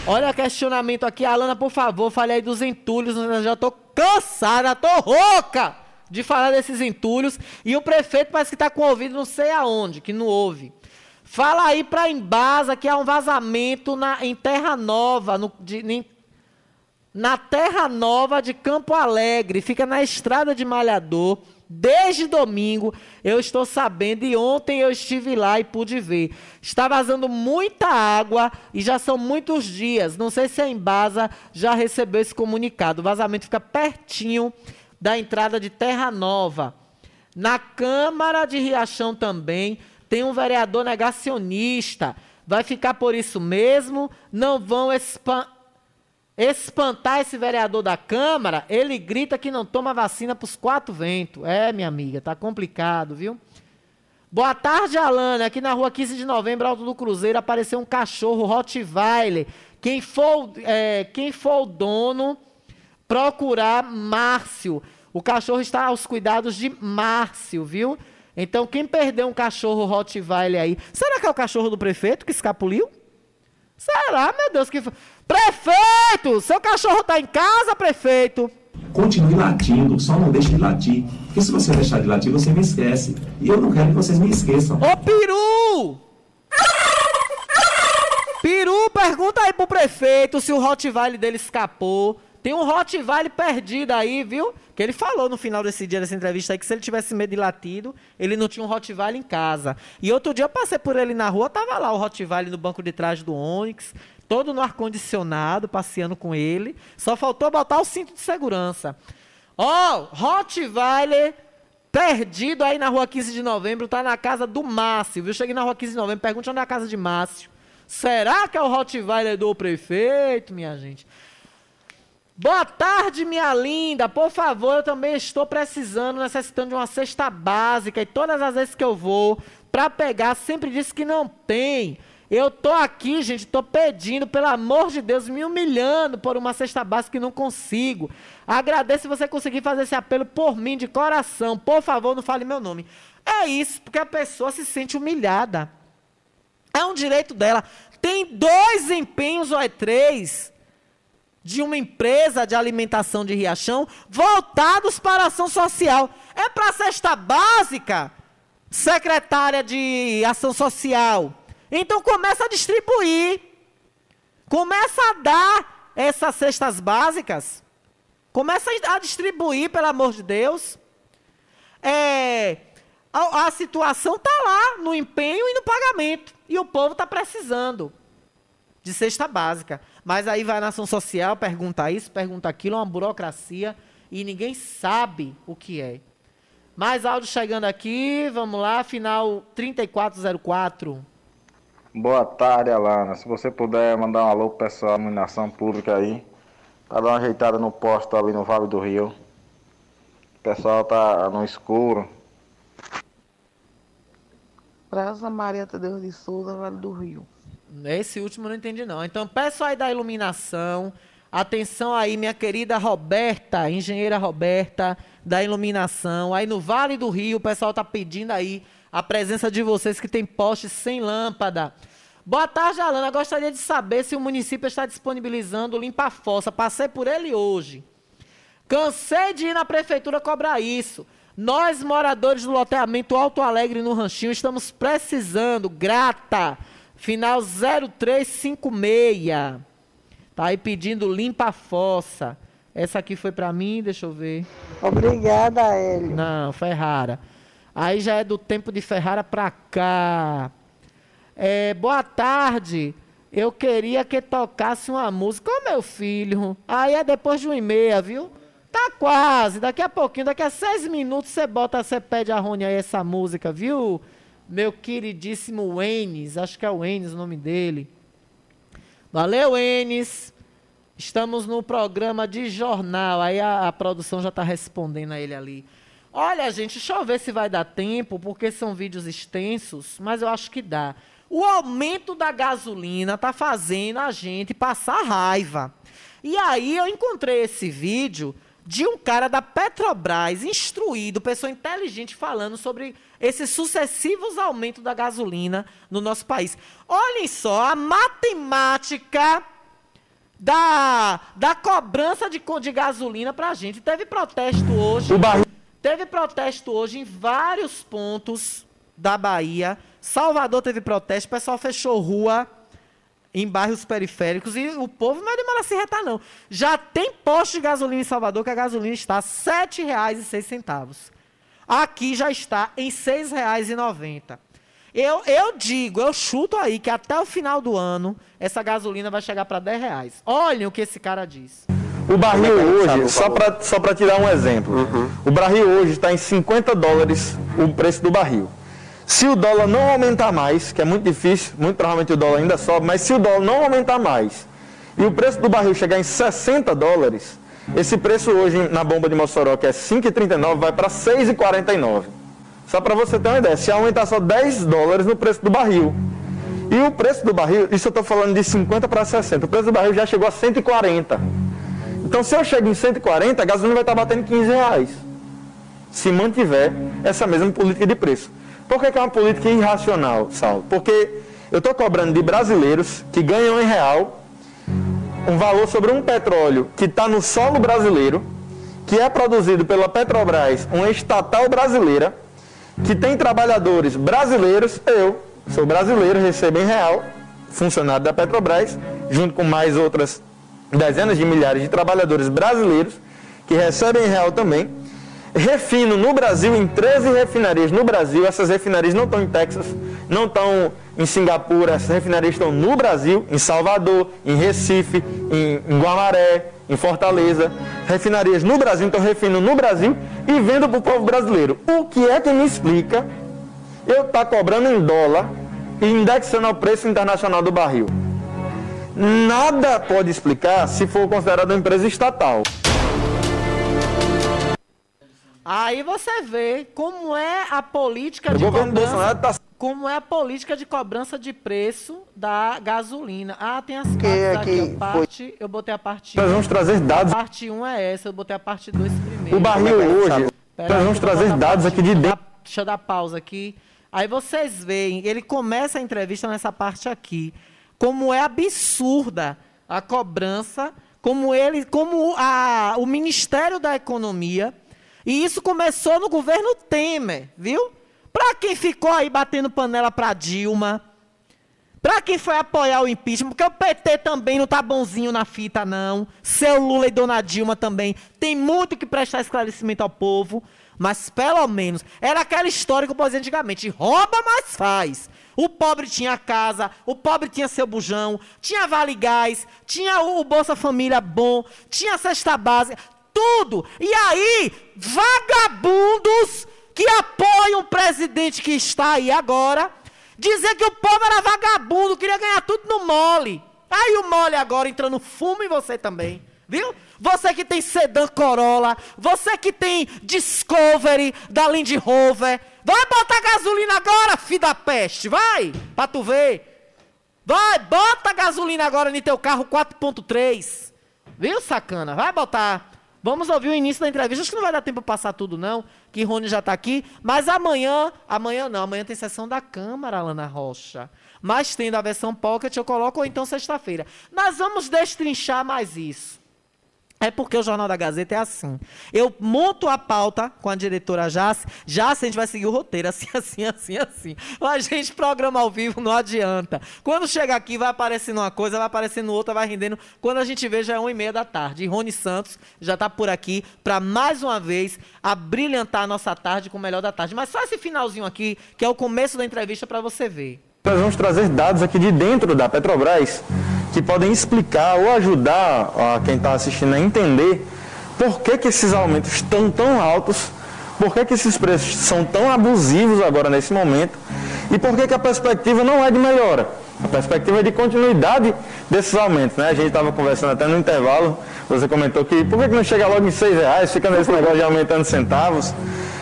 Olha questionamento aqui, Alana, por favor, fale aí dos entulhos, eu já tô cansada, tô rouca de falar desses entulhos. E o prefeito parece que está com o ouvido não sei aonde, que não ouve. Fala aí para Embasa que há um vazamento na, em Terra Nova, no, de, em, na Terra Nova de Campo Alegre, fica na estrada de Malhador. Desde domingo eu estou sabendo e ontem eu estive lá e pude ver. Está vazando muita água e já são muitos dias. Não sei se a Embasa já recebeu esse comunicado. O vazamento fica pertinho da entrada de Terra Nova. Na Câmara de Riachão também tem um vereador negacionista. Vai ficar por isso mesmo. Não vão espantar espantar esse vereador da Câmara, ele grita que não toma vacina para os quatro ventos. É, minha amiga, tá complicado, viu? Boa tarde, Alana. Aqui na rua 15 de novembro, Alto do Cruzeiro, apareceu um cachorro Rottweiler. Quem for, é, quem for o dono, procurar Márcio. O cachorro está aos cuidados de Márcio, viu? Então, quem perdeu um cachorro Rottweiler aí, será que é o cachorro do prefeito que escapuliu? Será, meu Deus, que. Prefeito! Seu cachorro tá em casa, prefeito! Continue latindo, só não deixe de latir. Porque se você deixar de latir, você me esquece. E eu não quero que vocês me esqueçam. Ô, Peru! Peru, pergunta aí pro prefeito se o Rottweiler dele escapou. Tem um Rottweiler perdido aí, viu? Que ele falou no final desse dia, dessa entrevista aí, que se ele tivesse medo de latido, ele não tinha um Rottweiler em casa. E outro dia eu passei por ele na rua, tava lá o Rottweiler no banco de trás do Onix todo no ar-condicionado, passeando com ele. Só faltou botar o cinto de segurança. Ó, oh, Rottweiler perdido aí na rua 15 de novembro, tá na casa do Márcio, viu? Cheguei na rua 15 de novembro, pergunte onde é a casa de Márcio. Será que é o Rottweiler do prefeito, minha gente? Boa tarde, minha linda. Por favor, eu também estou precisando, necessitando de uma cesta básica. E todas as vezes que eu vou para pegar, sempre diz que não tem. Eu tô aqui, gente, tô pedindo, pelo amor de Deus, me humilhando por uma cesta básica que não consigo. Agradeço se você conseguir fazer esse apelo por mim, de coração. Por favor, não fale meu nome. É isso, porque a pessoa se sente humilhada. É um direito dela. Tem dois empenhos ou é três de uma empresa de alimentação de Riachão voltados para a ação social. É para a cesta básica, secretária de ação social então começa a distribuir. Começa a dar essas cestas básicas. Começa a distribuir, pelo amor de Deus. É, a, a situação está lá no empenho e no pagamento. E o povo está precisando de cesta básica. Mas aí vai na ação social, pergunta isso, pergunta aquilo, é uma burocracia e ninguém sabe o que é. Mais áudio chegando aqui, vamos lá, final 3404. Boa tarde, Alana. Se você puder mandar um alô pro pessoal da iluminação pública aí, para dar uma ajeitada no posto ali no Vale do Rio. O pessoal tá no escuro. Praça Maria Tadeu de Souza, Vale do Rio. Esse último eu não entendi não. Então peço aí da iluminação. Atenção aí, minha querida Roberta, engenheira Roberta, da iluminação. Aí no Vale do Rio, o pessoal tá pedindo aí a presença de vocês que tem postes sem lâmpada. Boa tarde, Alana. Gostaria de saber se o município está disponibilizando o limpa-fossa. Passei por ele hoje. Cansei de ir na prefeitura cobrar isso. Nós, moradores do loteamento Alto Alegre no Ranchinho, estamos precisando. Grata. Final 0356. Tá aí pedindo limpa-fossa. Essa aqui foi para mim, deixa eu ver. Obrigada, Hélio. Não, Ferrara. Aí já é do tempo de Ferrara para cá. É, boa tarde. Eu queria que tocasse uma música. Ô, meu filho. Aí é depois de uma e meia, viu? Tá quase. Daqui a pouquinho, daqui a seis minutos, você bota, você pede a Rony aí essa música, viu? Meu queridíssimo Enes. Acho que é o Enes o nome dele. Valeu, Enes. Estamos no programa de jornal. Aí a, a produção já está respondendo a ele ali. Olha, gente, deixa eu ver se vai dar tempo, porque são vídeos extensos, mas eu acho que dá. O aumento da gasolina está fazendo a gente passar raiva. E aí eu encontrei esse vídeo de um cara da Petrobras, instruído, pessoa inteligente, falando sobre esses sucessivos aumentos da gasolina no nosso país. Olhem só, a matemática da, da cobrança de, de gasolina para a gente. Teve protesto hoje. Teve protesto hoje em vários pontos da Bahia. Salvador teve protesto, o pessoal fechou rua em bairros periféricos e o povo não é demora se retar, não. Já tem posto de gasolina em Salvador que a gasolina está R$ 7,06. Aqui já está em R$ 6,90. Eu, eu digo, eu chuto aí que até o final do ano essa gasolina vai chegar para 10 reais. Olhem o que esse cara diz. O barril hoje, só para só tirar um exemplo, uhum. o barril hoje está em 50 dólares o preço do barril. Se o dólar não aumentar mais, que é muito difícil, muito provavelmente o dólar ainda sobe, mas se o dólar não aumentar mais e o preço do barril chegar em 60 dólares, esse preço hoje na bomba de Mossoró, que é 5,39, vai para 6,49. Só para você ter uma ideia, se aumentar só 10 dólares no preço do barril. E o preço do barril, isso eu estou falando de 50 para 60, o preço do barril já chegou a 140. Então se eu chego em 140, a gasolina vai estar batendo 15 reais. Se mantiver essa mesma política de preço. Por que, que é uma política irracional, Saulo? Porque eu estou cobrando de brasileiros que ganham em real um valor sobre um petróleo que está no solo brasileiro, que é produzido pela Petrobras, uma estatal brasileira, que tem trabalhadores brasileiros, eu sou brasileiro, recebo em real, funcionário da Petrobras, junto com mais outras dezenas de milhares de trabalhadores brasileiros, que recebem em real também, refino no Brasil, em 13 refinarias no Brasil. Essas refinarias não estão em Texas, não estão em Singapura, essas refinarias estão no Brasil, em Salvador, em Recife, em, em Guamaré, em Fortaleza. Refinarias no Brasil, então refino no Brasil e vendo para o povo brasileiro. O que é que me explica eu estar tá cobrando em dólar e indexando ao preço internacional do barril? Nada pode explicar se for considerado uma empresa estatal. Aí você vê como é a política o de cobrança. Tá... Como é a política de cobrança de preço da gasolina. Ah, tem as partes é aqui. A parte, foi... eu botei a parte Nós vamos trazer dados. A parte 1 é essa, eu botei a parte 2 primeiro. O barril hoje. Pera nós vamos trazer dados aqui de dentro. Deixa eu dar pausa aqui. Aí vocês veem, ele começa a entrevista nessa parte aqui. Como é absurda a cobrança, como ele, como a, o Ministério da Economia e isso começou no governo Temer, viu? Para quem ficou aí batendo panela para Dilma, para quem foi apoiar o impeachment, porque o PT também não tá bonzinho na fita não. Seu Lula e Dona Dilma também tem muito que prestar esclarecimento ao povo, mas pelo menos era aquela história que eu antigamente, rouba mas faz. O pobre tinha casa, o pobre tinha seu bujão, tinha vale gás, tinha o Bolsa Família bom, tinha cesta básica, tudo. E aí, vagabundos que apoiam o presidente que está aí agora, dizer que o povo era vagabundo, queria ganhar tudo no mole. Aí o mole agora entrando fumo em você também, viu? Você que tem sedã Corolla, você que tem Discovery da Land Rover, vai botar gasolina agora, filho da peste, vai, pra tu ver. Vai, bota gasolina agora no teu carro 4.3. Viu, sacana? Vai botar. Vamos ouvir o início da entrevista. Acho que não vai dar tempo para passar tudo, não, que Rony já está aqui. Mas amanhã, amanhã não, amanhã tem sessão da Câmara, Alana Rocha. Mas tendo a versão pocket, eu coloco, ou então sexta-feira. Nós vamos destrinchar mais isso. É porque o Jornal da Gazeta é assim. Eu monto a pauta com a diretora Jace. Jace, a gente vai seguir o roteiro, assim, <laughs> assim, assim, assim. A gente programa ao vivo, não adianta. Quando chega aqui, vai aparecendo uma coisa, vai aparecendo outra, vai rendendo. Quando a gente vê, já é uma e meia da tarde. E Rony Santos já está por aqui para, mais uma vez, abrilhantar a nossa tarde com o melhor da tarde. Mas só esse finalzinho aqui, que é o começo da entrevista para você ver. Nós vamos trazer dados aqui de dentro da Petrobras que podem explicar ou ajudar a quem está assistindo a entender por que, que esses aumentos estão tão altos, por que, que esses preços são tão abusivos agora nesse momento e por que, que a perspectiva não é de melhora. A perspectiva é de continuidade desses aumentos. Né? A gente estava conversando até no intervalo, você comentou que por que, que não chega logo em seis reais, fica nesse negócio de aumentando centavos.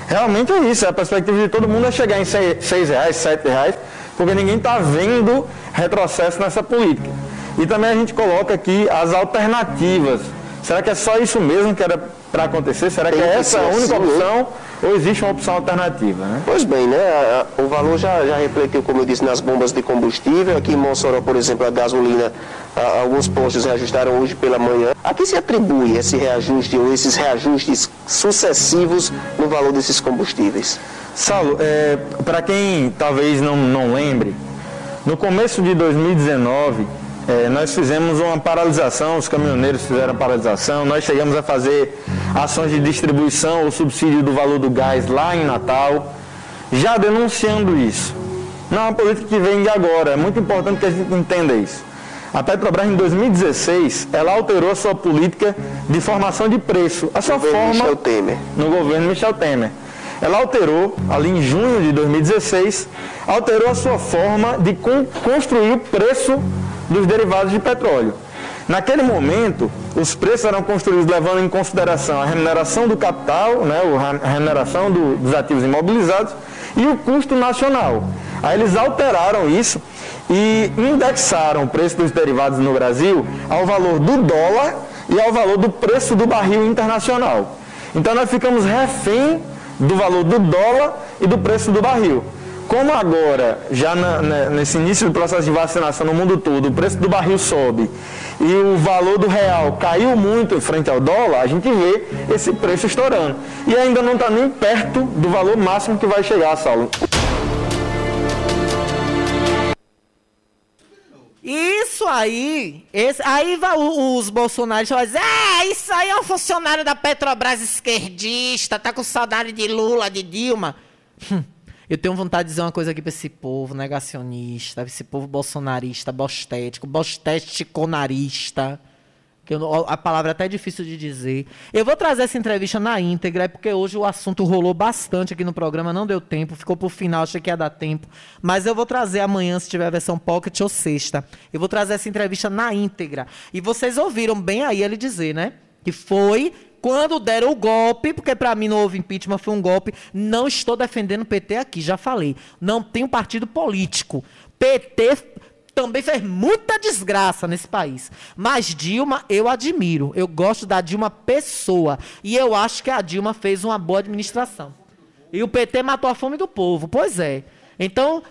Realmente é isso, a perspectiva de todo mundo é chegar em seis reais, sete reais, porque ninguém está vendo retrocesso nessa política. E também a gente coloca aqui as alternativas Será que é só isso mesmo que era para acontecer? Será que é essa a única assim, opção ou existe uma opção alternativa? Né? Pois bem, né? O valor já, já refletiu, como eu disse, nas bombas de combustível. Aqui em Mossoró, por exemplo, a gasolina, alguns postos reajustaram hoje pela manhã. A que se atribui esse reajuste ou esses reajustes sucessivos no valor desses combustíveis? Saulo, é, para quem talvez não, não lembre, no começo de 2019, é, nós fizemos uma paralisação, os caminhoneiros fizeram paralisação, nós chegamos a fazer ações de distribuição ou subsídio do valor do gás lá em Natal, já denunciando isso. Não é uma política que vem de agora, é muito importante que a gente entenda isso. A Petrobras, em 2016, ela alterou a sua política de formação de preço, a sua no forma Michel Temer. no governo Michel Temer. Ela alterou, ali em junho de 2016, alterou a sua forma de construir o preço dos derivados de petróleo. Naquele momento, os preços eram construídos levando em consideração a remuneração do capital, né, a remuneração do, dos ativos imobilizados e o custo nacional. Aí eles alteraram isso e indexaram o preço dos derivados no Brasil ao valor do dólar e ao valor do preço do barril internacional. Então nós ficamos refém do valor do dólar e do preço do barril. Como agora, já na, na, nesse início do processo de vacinação no mundo todo, o preço do barril sobe e o valor do real caiu muito em frente ao dólar, a gente vê esse preço estourando. E ainda não está nem perto do valor máximo que vai chegar, Saulo. Isso aí, esse, aí vai, os bolsonaristas vão dizer, é, isso aí é um funcionário da Petrobras esquerdista, tá com saudade de Lula, de Dilma. Hum. Eu tenho vontade de dizer uma coisa aqui para esse povo negacionista, esse povo bolsonarista, bostético, bosteticonarista. Que eu, a palavra é até difícil de dizer. Eu vou trazer essa entrevista na íntegra, é porque hoje o assunto rolou bastante aqui no programa, não deu tempo, ficou pro final, achei que ia dar tempo. Mas eu vou trazer amanhã, se tiver a versão pocket ou sexta. Eu vou trazer essa entrevista na íntegra. E vocês ouviram bem aí ele dizer, né? Que foi quando deram o golpe, porque para mim não houve impeachment, foi um golpe. Não estou defendendo o PT aqui, já falei. Não tem um partido político. PT também fez muita desgraça nesse país. Mas Dilma eu admiro. Eu gosto da Dilma pessoa. E eu acho que a Dilma fez uma boa administração. E o PT matou a fome do povo. Pois é. Então,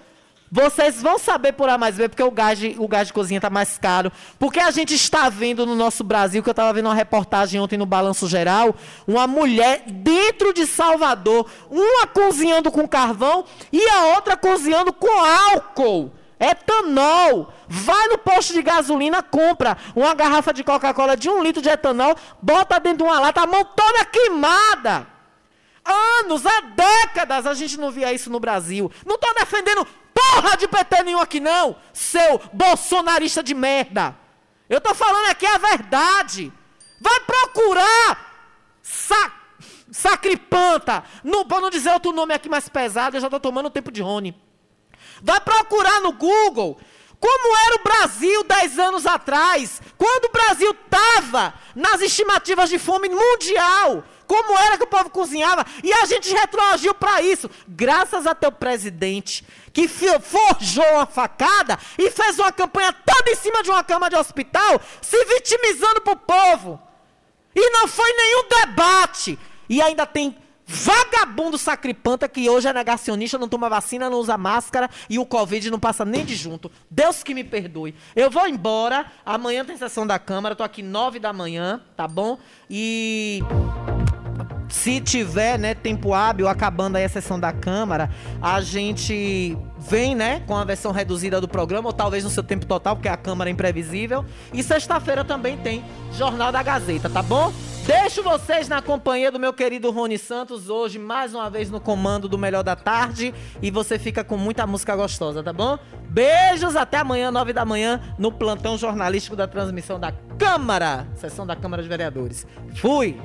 vocês vão saber por A mais B, porque o gás, de, o gás de cozinha está mais caro. Porque a gente está vendo no nosso Brasil, que eu estava vendo uma reportagem ontem no Balanço Geral, uma mulher dentro de Salvador, uma cozinhando com carvão e a outra cozinhando com álcool. Etanol. Vai no posto de gasolina, compra uma garrafa de Coca-Cola de um litro de etanol, bota dentro de uma lata, a mão toda queimada. Anos, há décadas a gente não via isso no Brasil. Não estou defendendo porra de PT nenhum aqui não, seu bolsonarista de merda. Eu tô falando aqui a verdade. Vai procurar sa sacripanta, não, para não dizer outro nome aqui mais pesado, eu já tô tomando tempo de Rony. Vai procurar no Google como era o Brasil 10 anos atrás, quando o Brasil estava nas estimativas de fome mundial como era que o povo cozinhava, e a gente retroagiu para isso, graças a teu presidente, que forjou uma facada e fez uma campanha toda em cima de uma cama de hospital, se vitimizando para o povo. E não foi nenhum debate. E ainda tem vagabundo sacripanta que hoje é negacionista, não toma vacina, não usa máscara e o Covid não passa nem de junto. Deus que me perdoe. Eu vou embora. Amanhã tem sessão da Câmara. Tô aqui nove da manhã, tá bom? E se tiver, né, tempo hábil, acabando aí a sessão da Câmara, a gente vem, né, com a versão reduzida do programa, ou talvez no seu tempo total, porque a Câmara é imprevisível. E sexta-feira também tem Jornal da Gazeta, tá bom? Deixo vocês na companhia do meu querido Rony Santos, hoje mais uma vez no comando do Melhor da Tarde. E você fica com muita música gostosa, tá bom? Beijos, até amanhã, nove da manhã, no plantão jornalístico da transmissão da Câmara, sessão da Câmara de Vereadores. Fui!